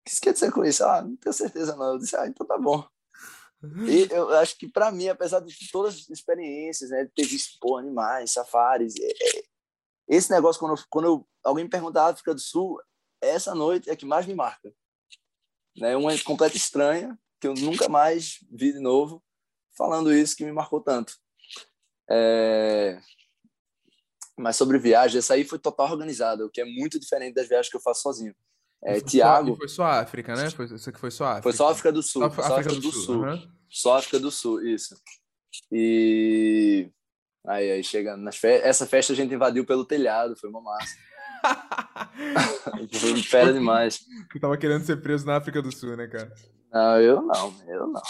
O que isso quer dizer com isso? Ah, não tenho certeza não. Eu disse, ah, então tá bom. E eu acho que para mim, apesar de todas as experiências, né, de ter visto pô, animais, safaris, é- é- esse negócio, quando, eu- quando eu- alguém me pergunta a África do Sul, essa noite é que mais me marca. Né? Uma completa estranha, que eu nunca mais vi de novo, falando isso que me marcou tanto. É... Mas sobre viagem, essa aí foi total organizada, o que é muito diferente das viagens que eu faço sozinho. É, Tiago. Só, foi só África, né? Foi, isso aqui foi só África. Foi só África do Sul. Só, África, África do, do, Sul. Sul. Uhum. Só África do Sul, isso. E aí, aí chega nas festas. Essa festa a gente invadiu pelo telhado, foi uma massa. foi fera demais. Tu tava querendo ser preso na África do Sul, né, cara? Não, eu não, eu não.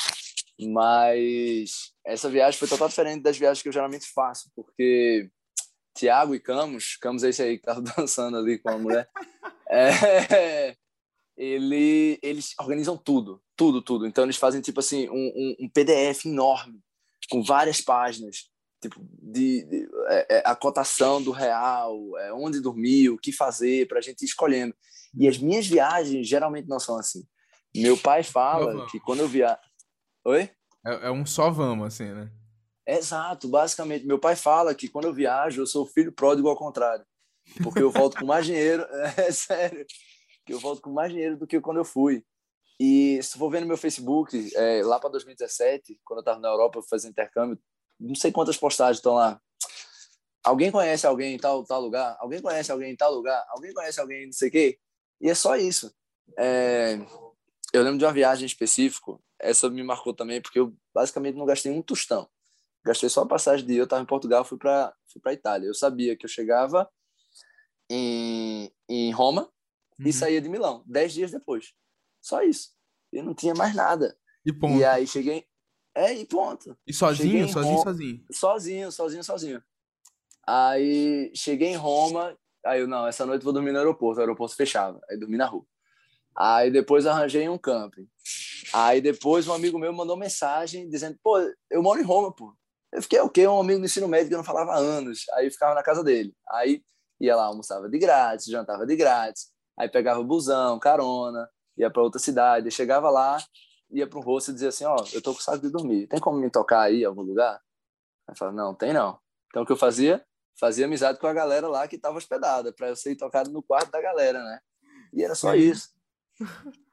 Mas essa viagem foi totalmente diferente das viagens que eu geralmente faço, porque Tiago e Camus, Camus é esse aí que tava dançando ali com a mulher, é, ele, eles organizam tudo, tudo, tudo. Então eles fazem tipo assim um, um, um PDF enorme com várias páginas, tipo de, de é, é, a cotação do real, é, onde dormir, o que fazer para a gente ir escolhendo. E as minhas viagens geralmente não são assim. Meu pai fala que quando eu via, oi? É, é um só vamos assim, né? Exato, basicamente. Meu pai fala que quando eu viajo, eu sou filho pródigo ao contrário. Porque eu volto com mais dinheiro, é sério, que eu volto com mais dinheiro do que quando eu fui. E se for ver no meu Facebook, é, lá para 2017, quando eu estava na Europa fazendo intercâmbio, não sei quantas postagens estão lá. Alguém conhece alguém em tal, tal lugar? Alguém conhece alguém em tal lugar? Alguém conhece alguém não sei o quê? E é só isso. É, eu lembro de uma viagem específica, essa me marcou também, porque eu basicamente não gastei um tostão. Gastei só a passagem de eu estava em Portugal, fui para fui para Itália. Eu sabia que eu chegava em, em Roma uhum. e saía de Milão, dez dias depois. Só isso. Eu não tinha mais nada. E ponto. E aí cheguei. É, e ponto. E sozinho, sozinho, Roma... sozinho? Sozinho, sozinho, sozinho. Aí cheguei em Roma, aí eu, não, essa noite vou dormir no aeroporto, o aeroporto fechava, aí dormi na rua. Aí depois arranjei um camping. Aí depois um amigo meu mandou mensagem dizendo, pô, eu moro em Roma, pô. Eu fiquei o quê? Um amigo do ensino médio que eu não falava há anos. Aí ficava na casa dele. Aí ia lá, almoçava de grátis, jantava de grátis. Aí pegava o busão, carona, ia para outra cidade. chegava lá, ia para um rosto e dizia assim: Ó, oh, eu tô com saco de dormir. Tem como me tocar aí em algum lugar? Aí falava: Não, tem não. Então o que eu fazia? Fazia amizade com a galera lá que estava hospedada, para eu ser tocado no quarto da galera, né? E era só isso.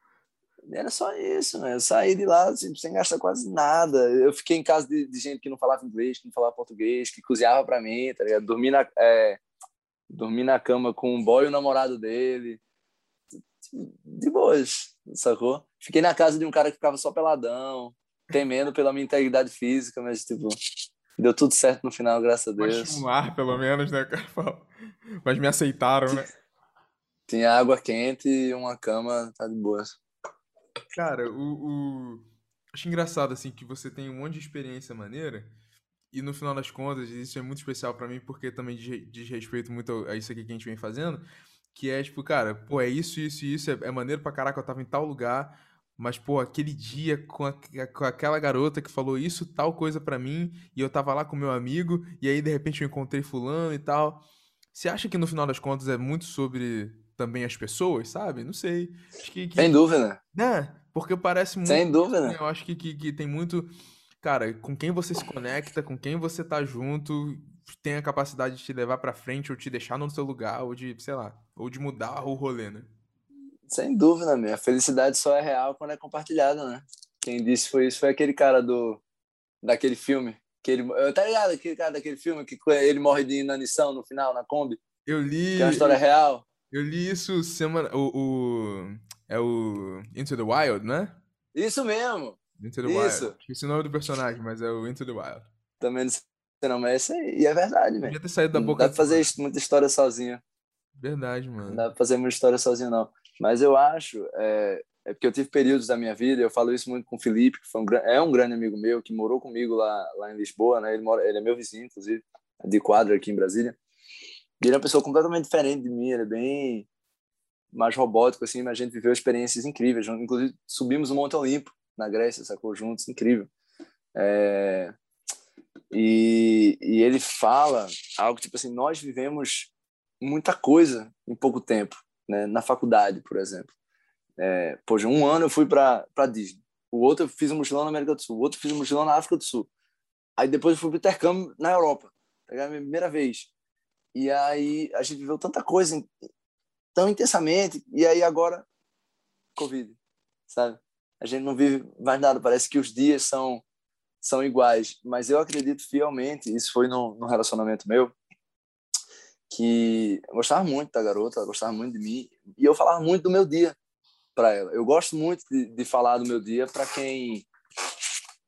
Era só isso, né? Eu saí de lá assim, sem gastar quase nada. Eu fiquei em casa de, de, gente que não falava inglês, que não falava português, que cozinhava para mim, tá ligado? Dormi na, é, dormi na cama com um boy e o namorado dele. De boas, sacou? Fiquei na casa de um cara que ficava só peladão, temendo pela minha integridade física, mas, tipo, deu tudo certo no final, graças a Deus. Mas um ar, pelo menos, né, cara? Mas me aceitaram, né? Tinha água quente e uma cama, tá de boas. Cara, o, o... Acho engraçado, assim, que você tem um monte de experiência maneira e no final das contas, isso é muito especial para mim porque também diz respeito muito a isso aqui que a gente vem fazendo, que é tipo, cara, pô, é isso, isso e isso, é, é maneiro pra caraca, eu tava em tal lugar, mas, pô, aquele dia com, a, com aquela garota que falou isso, tal coisa para mim, e eu tava lá com meu amigo, e aí de repente eu encontrei fulano e tal. Você acha que no final das contas é muito sobre também as pessoas, sabe? Não sei. Acho que, que... Sem dúvida. Né? Porque parece muito. Sem dúvida. Eu acho que, que, que, tem muito. Cara, com quem você se conecta, com quem você tá junto, tem a capacidade de te levar para frente ou te deixar no seu lugar, ou de, sei lá, ou de mudar o rolê, né? Sem dúvida, meu. A felicidade só é real quando é compartilhada, né? Quem disse foi isso foi aquele cara do daquele filme. Que ele, tá ligado? Aquele cara daquele filme que ele morre de inanição no final, na Kombi. Eu li. Que é uma história real. Eu li isso semana. O, o, é o Into the Wild, né? Isso mesmo. Into the isso. Wild. Esqueci o nome do personagem, mas é o Into the Wild. Também não sei não, mas é isso aí. E é verdade, velho. Podia ter saído da boca. Não dá pra fazer muita história sozinho. Verdade, mano. Não dá pra fazer muita história sozinho, não. Mas eu acho. É, é porque eu tive períodos da minha vida, eu falo isso muito com o Felipe, que foi um, é um grande amigo meu, que morou comigo lá, lá em Lisboa, né? Ele, mora, ele é meu vizinho, inclusive, de quadra aqui em Brasília. Ele é uma pessoa completamente diferente de mim, ele é bem mais robótico, assim, mas a gente viveu experiências incríveis. Inclusive, subimos o Monte Olimpo na Grécia, sacou? Juntos, incrível. É... E, e ele fala algo tipo assim: nós vivemos muita coisa em pouco tempo, né? Na faculdade, por exemplo. É, um ano eu fui para Disney, o outro eu fiz um mochilão na América do Sul, o outro eu fiz um mochilão na África do Sul. Aí depois eu fui para intercâmbio na Europa, pegar a minha primeira vez. E aí a gente viveu tanta coisa tão intensamente, e aí agora, Covid, sabe? A gente não vive mais nada, parece que os dias são são iguais, mas eu acredito fielmente, isso foi no relacionamento meu, que eu gostava muito da garota, ela gostava muito de mim, e eu falava muito do meu dia para ela. Eu gosto muito de, de falar do meu dia para quem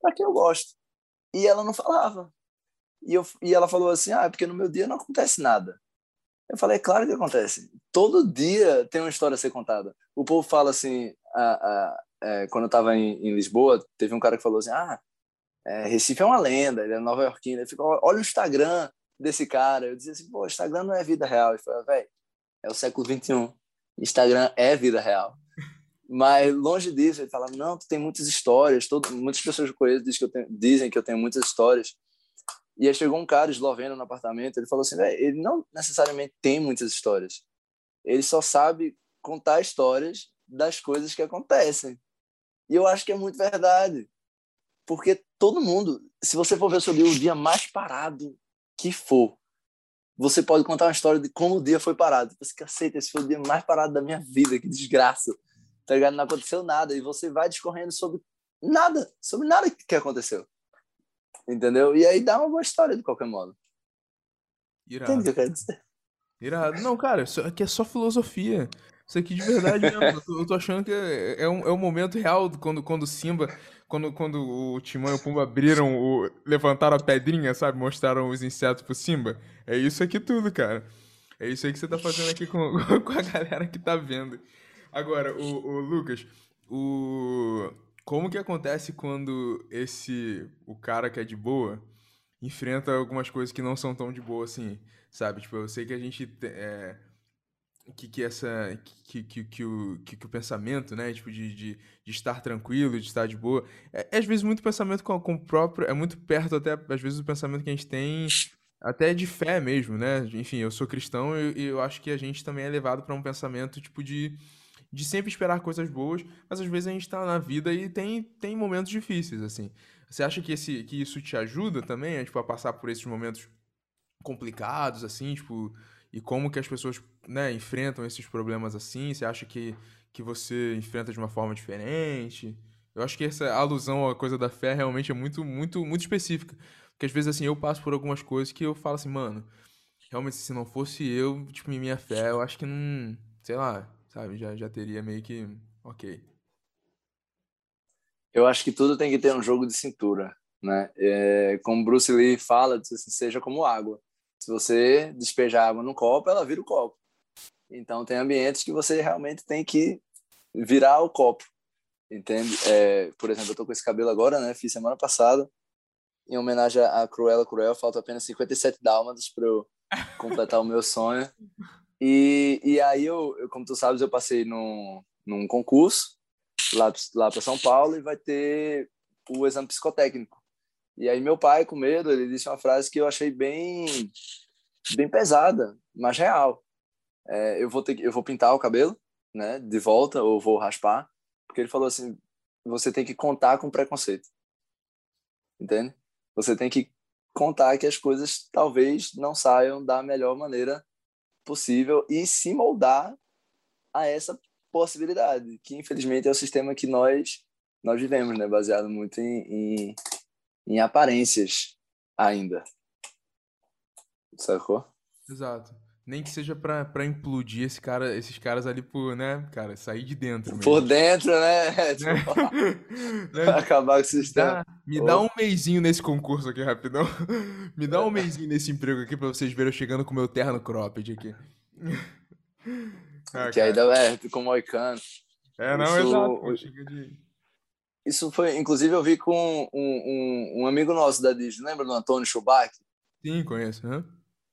para quem eu gosto. E ela não falava. E, eu, e ela falou assim: Ah, é porque no meu dia não acontece nada. Eu falei: é Claro que acontece. Todo dia tem uma história a ser contada. O povo fala assim: a, a, é, quando eu estava em, em, Lisboa, teve um cara que falou assim: Ah, é, Recife é uma lenda, ele é nova iorquino. Ele ficou: Olha o Instagram desse cara. Eu dizia assim: Pô, Instagram não é vida real. Ele falou: Velho, é o século XXI. Instagram é vida real. Mas longe disso, ele fala: Não, tu tem muitas histórias. Todo, muitas pessoas que eu conheço que eu tenho, dizem que eu tenho muitas histórias. E aí chegou um cara esloveno no apartamento, ele falou assim, ele não necessariamente tem muitas histórias. Ele só sabe contar histórias das coisas que acontecem. E eu acho que é muito verdade. Porque todo mundo, se você for ver sobre o dia mais parado que for, você pode contar uma história de como o dia foi parado. Você caceta, esse foi o dia mais parado da minha vida, que desgraça. Tá ligado? Não aconteceu nada. E você vai discorrendo sobre nada, sobre nada que aconteceu. Entendeu? E aí dá uma boa história de qualquer modo. Irado. Entende o que eu quero dizer? Irado. Não, cara, isso aqui é só filosofia. Isso aqui de verdade mesmo. eu, tô, eu tô achando que é, é, um, é um momento real quando, quando o Simba, quando, quando o Timão e o Pumba abriram, o, levantaram a pedrinha, sabe? Mostraram os insetos pro Simba. É isso aqui tudo, cara. É isso aí que você tá fazendo aqui com, com a galera que tá vendo. Agora, o, o Lucas, o, como que acontece quando esse o cara que é de boa enfrenta algumas coisas que não são tão de boa assim, sabe? Tipo, eu sei que a gente é, que, que essa que, que, que, o, que, que o pensamento, né, tipo de, de, de estar tranquilo, de estar de boa, é, é às vezes muito pensamento com, com o próprio, é muito perto até às vezes do pensamento que a gente tem até de fé mesmo, né? Enfim, eu sou cristão e eu, eu acho que a gente também é levado para um pensamento tipo de de sempre esperar coisas boas, mas às vezes a gente tá na vida e tem, tem momentos difíceis, assim. Você acha que, esse, que isso te ajuda também, tipo, a passar por esses momentos complicados, assim, tipo, e como que as pessoas, né, enfrentam esses problemas assim? Você acha que, que você enfrenta de uma forma diferente? Eu acho que essa alusão à coisa da fé realmente é muito, muito, muito específica. Porque às vezes, assim, eu passo por algumas coisas que eu falo assim, mano, realmente se não fosse eu, tipo, minha fé, eu acho que não, sei lá, sabe? Já, já teria meio que, ok. Eu acho que tudo tem que ter um jogo de cintura, né? É, como Bruce Lee fala, assim, seja como água. Se você despejar água no copo, ela vira o copo. Então tem ambientes que você realmente tem que virar o copo, entende? É, por exemplo, eu tô com esse cabelo agora, né? Fiz semana passada em homenagem a Cruella Cruel. Falta apenas 57 dálmatas para eu completar o meu sonho. E, e aí, eu, eu, como tu sabes, eu passei num, num concurso lá, lá para São Paulo e vai ter o exame psicotécnico. E aí meu pai, com medo, ele disse uma frase que eu achei bem, bem pesada, mas real. É, eu vou ter, eu vou pintar o cabelo, né, de volta ou vou raspar, porque ele falou assim, você tem que contar com preconceito, entende? Você tem que contar que as coisas talvez não saiam da melhor maneira possível e se moldar a essa possibilidade, que infelizmente é o sistema que nós nós vivemos, né, baseado muito em, em, em aparências ainda. Sacou? Exato. Nem que seja pra, pra implodir esse cara, esses caras ali por, né, cara, sair de dentro. Mesmo. Por dentro, né? Tipo, né? Acabar com o sistema. Dá, me dá um mêsinho nesse concurso aqui, rapidão. me dá um mêsinho nesse emprego aqui pra vocês verem eu chegando com o meu terno cropped aqui. Ah, que aí dá, é, ficou moicano. É, não, Isso... exato. de... Isso foi, inclusive, eu vi com um, um, um amigo nosso da Disney, lembra do Antônio Schubac? Sim, conheço. Uhum.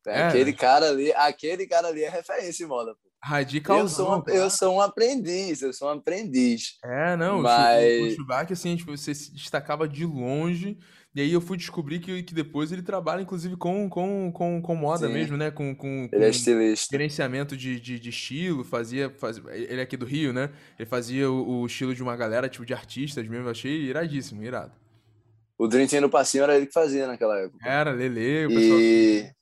É, aquele cara ali, aquele cara ali é referência em moda. Radical. Eu sou, um, eu sou um aprendiz, eu sou um aprendiz. É, não, mas... o Chewbacca, assim, tipo, você se destacava de longe, e aí eu fui descobrir que, que depois ele trabalha, inclusive, com, com, com, com moda Sim. mesmo, né? Com, com, ele é estilista. gerenciamento de, de, de, estilo, fazia, fazia. Ele é aqui do Rio, né? Ele fazia o, o estilo de uma galera, tipo, de artistas mesmo, eu achei iradíssimo, irado. O Dream Team no passinho era ele que fazia naquela época. Era, Lele, o pessoal. E...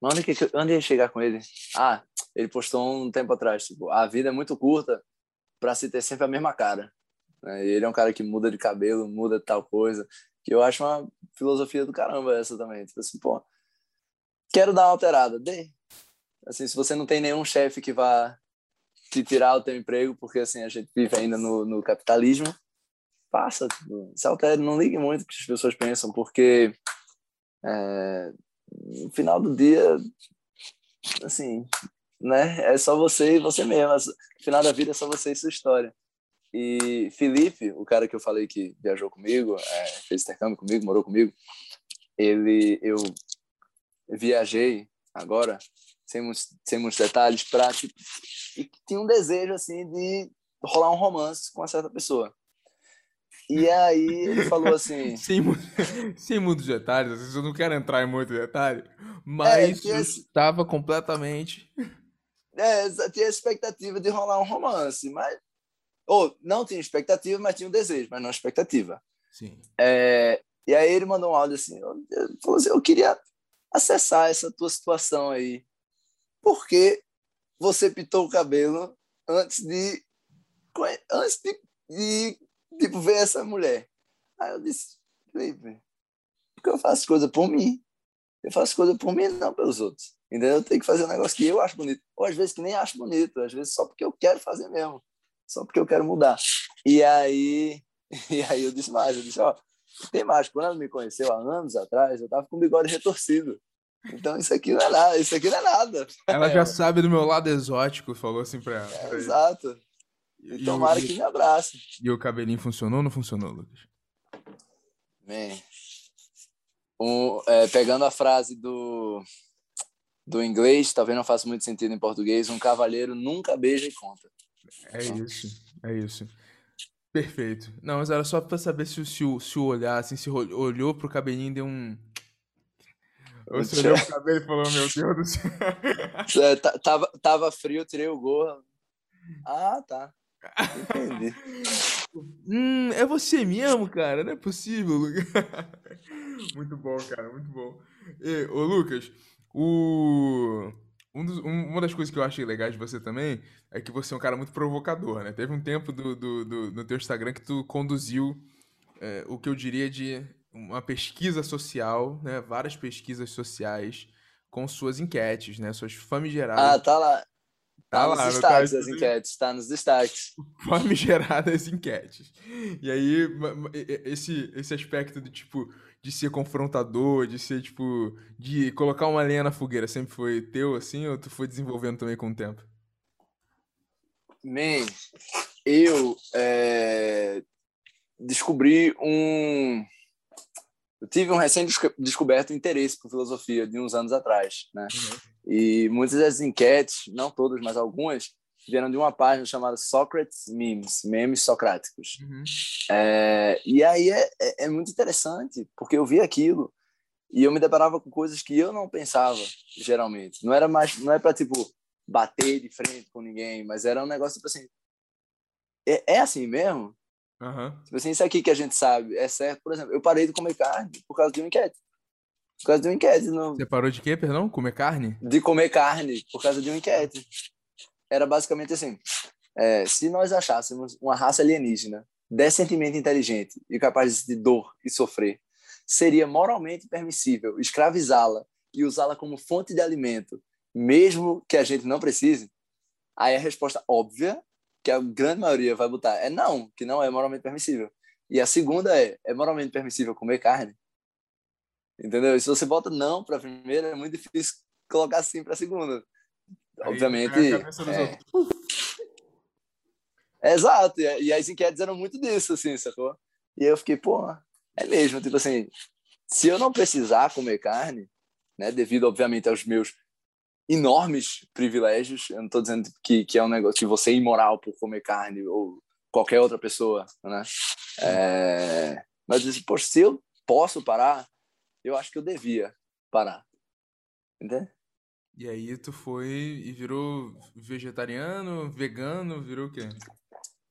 Mas onde, que, onde ia chegar com ele? Ah, ele postou um tempo atrás, tipo, a vida é muito curta para se ter sempre a mesma cara. Né? ele é um cara que muda de cabelo, muda tal coisa, que eu acho uma filosofia do caramba essa também. Tipo assim, pô, quero dar uma alterada, dê. Assim, se você não tem nenhum chefe que vá te tirar o teu emprego, porque assim, a gente vive ainda no, no capitalismo, faça, tipo, se altere, não ligue muito o que as pessoas pensam, porque é, no final do dia, assim, né, é só você e você mesmo, no final da vida é só você e sua história. E Felipe, o cara que eu falei que viajou comigo, é, fez intercâmbio comigo, morou comigo, ele, eu viajei agora, sem muitos, sem muitos detalhes, para tipo, e tinha um desejo assim de rolar um romance com uma certa pessoa. E aí ele falou assim. sem, sem muitos detalhes, eu não quero entrar em muito detalhe, mas é, estava completamente. É, tinha expectativa de rolar um romance, mas. Ou não tinha expectativa, mas tinha um desejo, mas não expectativa. Sim. É, e aí ele mandou um áudio assim, eu, falou assim, eu queria acessar essa tua situação aí. Por que você pintou o cabelo antes de antes de, de tipo, ver essa mulher? Aí eu disse, Felipe, porque eu faço coisa por mim. Eu faço coisa por mim, não pelos outros. Entendeu? Eu tenho que fazer um negócio que eu acho bonito. Ou às vezes que nem acho bonito, às vezes só porque eu quero fazer mesmo. Só porque eu quero mudar. E aí, e aí eu disse mais, eu disse, ó, tem mais, quando ela me conheceu há anos atrás, eu tava com o bigode retorcido. Então isso aqui não é nada, isso aqui não é nada. Ela já sabe do meu lado exótico, falou assim pra ela. É, exato. E, e tomara o, que me abrace. E o cabelinho funcionou ou não funcionou, Lucas? Man, um, é, pegando a frase do, do inglês, talvez não faça muito sentido em português, um cavalheiro nunca beija e conta. É isso, é isso. Perfeito. Não, mas era só pra saber se, se, se o olhar, assim, se olhou pro cabelinho e deu um. Ou se olhou pro cabelo e falou, meu Deus do céu. Tava, tava frio, tirei o gorro. Ah, tá. Entendi. hum, é você mesmo, cara? Não é possível, Lucas. muito bom, cara, muito bom. E, ô, Lucas, o. Um dos, um, uma das coisas que eu achei legais de você também é que você é um cara muito provocador, né? Teve um tempo do, do, do no teu Instagram que tu conduziu é, o que eu diria de uma pesquisa social, né? Várias pesquisas sociais com suas enquetes, né? Suas famigeradas. Ah, tá lá. Tá, tá nos lá, destaques as enquetes, tá nos destaques. Famigeradas enquetes. E aí, esse, esse aspecto do tipo de ser confrontador, de ser, tipo, de colocar uma lenha na fogueira, sempre foi teu, assim, ou tu foi desenvolvendo também com o tempo? Man, eu é, descobri um... Eu tive um recém-descoberto interesse por filosofia de uns anos atrás, né? Uhum. E muitas das enquetes, não todas, mas algumas, vieram de uma página chamada Socrates Memes, memes socráticos. Uhum. É, e aí é, é, é, muito interessante, porque eu vi aquilo e eu me deparava com coisas que eu não pensava, geralmente. Não era mais, não é para tipo bater de frente com ninguém, mas era um negócio tipo assim, é, é assim mesmo? Uhum. Tipo assim, isso aqui que a gente sabe é certo. Por exemplo, eu parei de comer carne por causa de uma enquete. Por causa de uma enquete. No... Você parou de quê, perdão? Comer carne? De comer carne por causa de uma enquete era basicamente assim: é, se nós achássemos uma raça alienígena decentemente inteligente e capaz de dor e sofrer, seria moralmente permissível escravizá-la e usá-la como fonte de alimento, mesmo que a gente não precise? Aí a resposta óbvia, que a grande maioria vai botar, é não, que não é moralmente permissível. E a segunda é, é moralmente permissível comer carne? Entendeu? E se você bota não para a primeira, é muito difícil colocar sim para a segunda. Aí, obviamente. É... Exato, e as enquetes eram muito disso, assim, sacou? E eu fiquei, pô, é mesmo, tipo assim, se eu não precisar comer carne, né, devido, obviamente, aos meus enormes privilégios, eu não estou dizendo que, que é um negócio que você é imoral por comer carne ou qualquer outra pessoa, né? É... Mas poxa, se eu posso parar, eu acho que eu devia parar. Entende? E aí tu foi e virou vegetariano, vegano, virou o quê?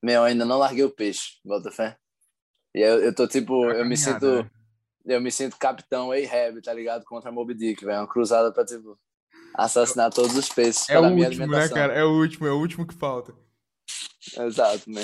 Meu, ainda não larguei o peixe, bota fé. E eu, eu tô tipo, eu me sinto. Né? Eu me sinto capitão Ahab, tá ligado? Contra Moby Dick, velho. Uma cruzada pra, tipo, assassinar todos os peixes. É o último, né, cara? É o último, é o último que falta. Exato, né?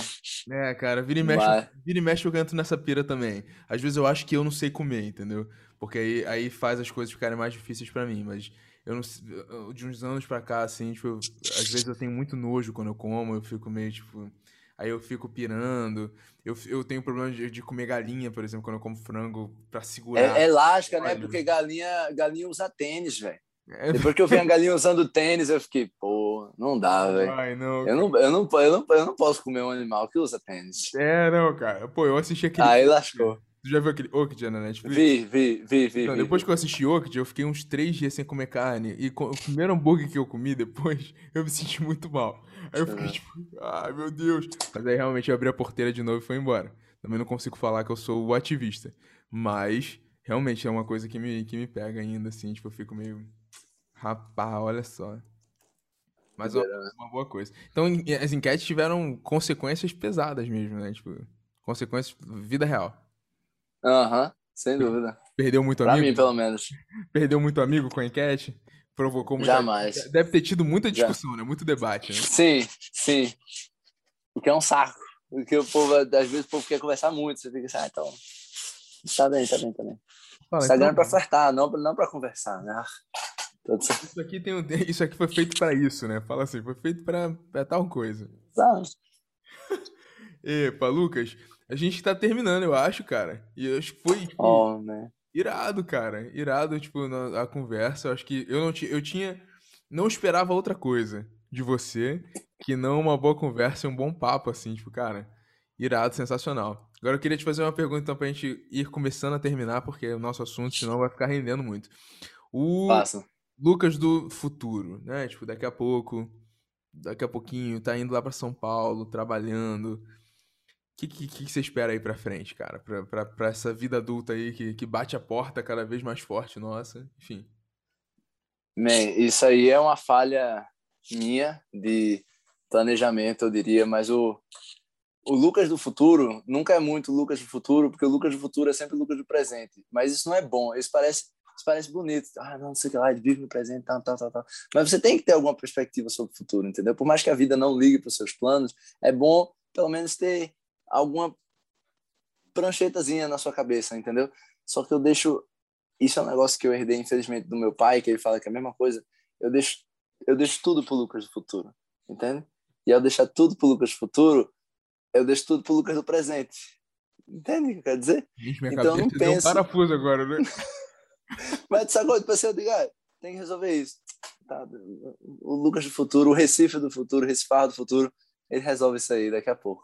É, cara, vira e, mexe, Mas- vira e mexe eu entro nessa pira também. Às vezes eu acho que eu não sei comer, entendeu? Porque aí, aí faz as coisas ficarem mais difíceis pra mim, mas eu não de uns anos pra cá, assim, tipo, eu- às vezes eu tenho muito nojo quando eu como, eu fico meio, tipo, aí eu fico pirando. Eu, eu tenho problema de, de comer galinha, por exemplo, quando eu como frango pra segurar. É, é elástica, né? Porque galinha, galinha usa tênis, velho. É, Depois que eu vi a galinha usando tênis, eu fiquei, pô, não dá, velho. Não. Eu não, eu, não, eu, não, eu não posso comer um animal que usa tênis. É, não, cara. Pô, eu assisti aquele. Aí lascou. Tu já viu aquele Okja na Netflix? Vi, vi, vi, vi. Então, depois vi. que eu assisti Okja, eu fiquei uns três dias sem comer carne. E co- o primeiro hambúrguer que eu comi depois, eu me senti muito mal. Aí eu fiquei Ah. tipo, ai meu Deus. Mas aí realmente eu abri a porteira de novo e foi embora. Também não consigo falar que eu sou o ativista. Mas realmente é uma coisa que me, que me pega ainda, assim. Tipo, eu fico meio. Rapaz, olha só. Mas é uma, boa coisa. Então, as enquetes tiveram consequências pesadas mesmo, né? Tipo, consequências vida real. Aham, sem dúvida. Perdeu muito Pra amigo? mim, pelo menos. Perdeu muito amigo com a enquete? Provocou muita... Jamais. Deve ter tido muita Já. discussão, né? Muito debate, né? Sim, sim. O que é um saco. Porque o povo, às vezes, o povo quer conversar muito. Você fica assim, ah, então. Tá bem, tá bem, tá bem. Fala, Instagram é então, pra flertar, não, pra- não pra conversar, né? Isso aqui tem um... isso aqui foi feito pra isso, né? Fala assim, foi feito pra, pra tal coisa. Tá. Epa, Lucas, a gente tá terminando, eu acho, cara. E eu acho que foi, tipo, Oh, né? irado, cara. Irado, tipo, na, a conversa. Eu acho que eu não tinha... Eu tinha... Não esperava outra coisa de você que não uma boa conversa e um bom papo, assim, tipo, cara, irado, sensacional. Agora eu queria te fazer uma pergunta, então, pra gente ir começando a terminar, porque é o nosso assunto, senão vai ficar rendendo muito. O Passa. Lucas do futuro, né? Tipo, daqui a pouco, daqui a pouquinho, tá indo lá pra São Paulo, trabalhando. O que, que, que você espera aí pra frente, cara? Pra, pra, pra essa vida adulta aí que, que bate a porta cada vez mais forte, nossa. Enfim. Man, isso aí é uma falha minha de planejamento, eu diria, mas o, o Lucas do futuro nunca é muito Lucas do futuro, porque o Lucas do futuro é sempre o Lucas do presente. Mas isso não é bom, isso parece, isso parece bonito. Ah, não, sei o que lá, vive no presente, tal, tal, tal, tal. Mas você tem que ter alguma perspectiva sobre o futuro, entendeu? Por mais que a vida não ligue para os seus planos, é bom pelo menos ter alguma pranchetazinha na sua cabeça, entendeu? Só que eu deixo isso é um negócio que eu herdei, infelizmente, do meu pai, que ele fala que é a mesma coisa. Eu deixo, eu deixo tudo pro Lucas do futuro, entende? E ao deixar tudo pro Lucas do futuro, eu deixo tudo pro Lucas do presente. Entende o que eu quero dizer? Gente, minha Então, não cabeça deu um penso. parafuso agora, né? Mas sabe quando você eu digo, ah, tem que resolver isso. Tá, o Lucas do futuro, o Recife do futuro, o Recifar do futuro, ele resolve isso aí daqui a pouco.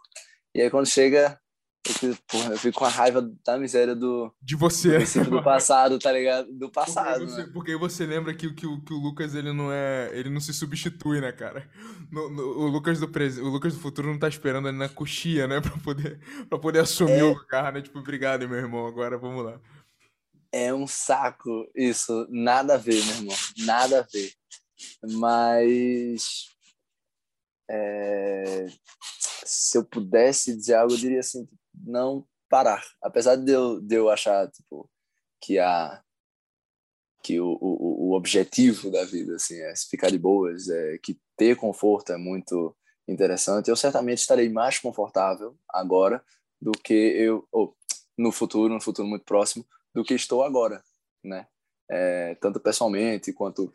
E aí quando chega, eu fico, porra, eu fico com a raiva da miséria do, De você. Do passado, tá ligado? Do passado, Porque você, né? porque você lembra que, o- que, o- que o Lucas ele não é. Ele não se substitui, né, cara? No- no- o, Lucas do pres, o Lucas do futuro não tá esperando ali na coxia, né? Pra poder, pra poder assumir É. o lugar, né? Tipo, obrigado, meu irmão. Agora vamos lá. É um saco isso, nada a ver, meu irmão, nada a ver. Mas é, se eu pudesse dizer algo, eu diria assim, não parar. Apesar de eu, de eu achar tipo, que a que o, o, o objetivo da vida assim é ficar de boas, é que ter conforto é muito interessante. Eu certamente estarei mais confortável agora do que eu ou, no futuro, no futuro muito próximo, do que estou agora, né? É, tanto pessoalmente quanto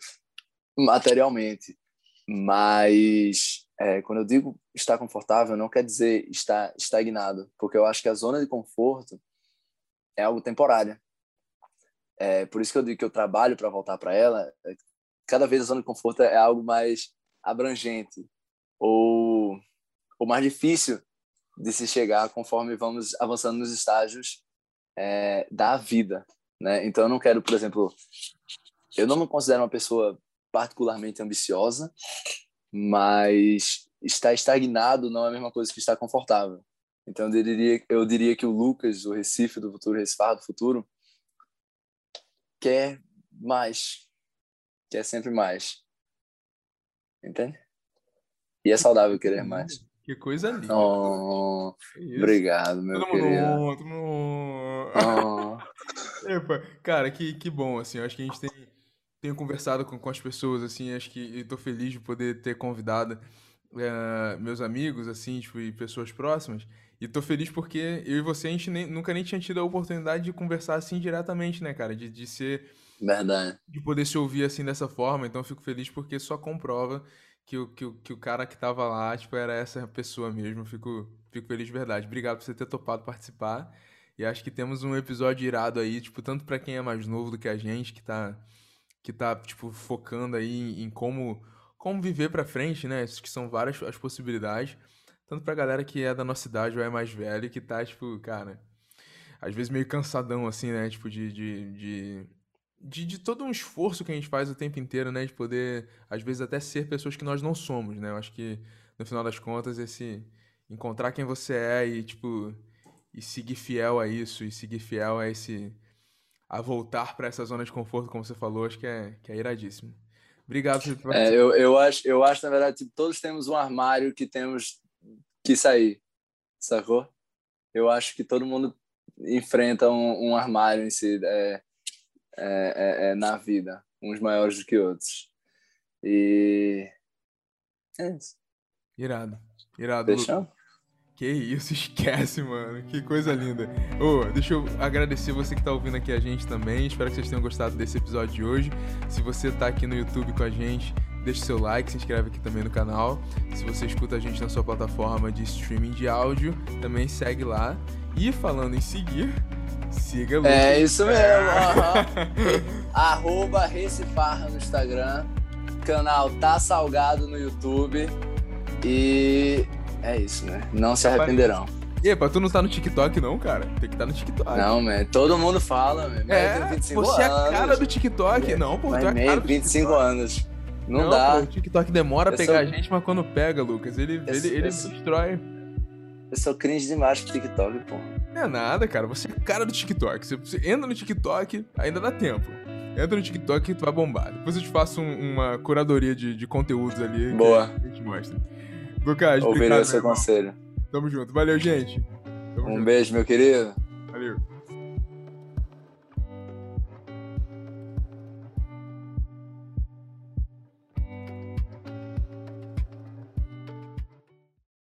materialmente. Mas é, quando eu digo estar confortável, não quer dizer estar estagnado, porque eu acho que a zona de conforto é algo temporário. É, por isso que eu digo que eu trabalho para voltar para ela. é, Cada vez a zona de conforto é algo mais abrangente ou, ou mais difícil de se chegar conforme vamos avançando nos estágios é, da vida, né? Então eu não quero, por exemplo, eu não me considero uma pessoa particularmente ambiciosa, mas estar estagnado não é a mesma coisa que estar confortável. Então eu diria, eu diria que o Lucas, o Recife do futuro, o Recifar do futuro, quer mais, quer sempre mais, entende? E é saudável querer mais. Que coisa linda. Oh, obrigado, meu Todo mundo, querido. "Oh, todo mundo, oh". Epa, cara, que, que bom, assim, eu acho que a gente tem, tem conversado com, com as pessoas, assim, acho que tô feliz de poder ter convidado uh, meus amigos, assim, tipo, e pessoas próximas. E tô feliz porque eu e você, a gente nem, nunca nem tinha tido a oportunidade de conversar assim diretamente, né, cara? De, de ser. Verdade. De poder se ouvir assim dessa forma. Então eu fico feliz porque só comprova que o, que o, que o cara que tava lá, tipo, era essa pessoa mesmo. Eu fico, fico feliz de verdade. Obrigado por você ter topado participar. E acho que temos um episódio irado aí, tipo, tanto para quem é mais novo do que a gente, que tá, que tá tipo, focando aí em como, como viver pra frente, né? Que são várias as possibilidades tanto pra galera que é da nossa idade ou é mais velho, que tá, tipo, cara, às vezes meio cansadão, assim, né? Tipo, de, de, de, de, de todo um esforço que a gente faz o tempo inteiro, né? De poder, às vezes, até ser pessoas que nós não somos, né? Eu acho que, no final das contas, esse encontrar quem você é e, tipo, e seguir fiel a isso, e seguir fiel a esse. A voltar para essa zona de conforto, como você falou, acho que é, que é iradíssimo. Obrigado por é, eu, eu, acho, eu acho, na verdade, que todos temos um armário que temos que sair, sacou? Eu acho que todo mundo enfrenta um, um armário em si é, é, é, é, na vida, uns maiores do que outros. E é isso. Irado. Irado. Fechou? Que isso, esquece, mano. Que coisa linda. Ô, oh, deixa eu agradecer você que tá ouvindo aqui a gente também. Espero que vocês tenham gostado desse episódio de hoje. Se você tá aqui no YouTube com a gente, deixe seu like, se inscreve aqui também no canal. Se você escuta a gente na sua plataforma de streaming de áudio, também segue lá. E falando em seguir, siga Lucas. É isso mesmo. Uhum. Arroba Recifarra no Instagram. Canal Tá Salgado no YouTube. E é isso, né? Não se arrependerão. E aí, tu não tá no TikTok, não, cara? Tem que estar tá no TikTok. Não, man. Todo mundo fala, man. É, 25 você anos. é a cara do TikTok. Não, pô, tu é a cara do 25 TikTok. anos. Não, não dá. Pô, o TikTok demora eu a pegar sou... a gente, mas quando pega, Lucas, ele, eu, ele, ele eu, destrói. Eu sou cringe demais pro TikTok, pô. Não é nada, cara. Você é cara do TikTok. Você, você entra no TikTok, ainda dá tempo. Entra no TikTok e tu vai bombar. Depois eu te faço um, uma curadoria de, de conteúdos ali. Boa. Que a gente mostra. Lucas, Ouvirei o seu conselho. Tamo junto. Valeu, gente. Tamo um junto. beijo, meu querido. Valeu.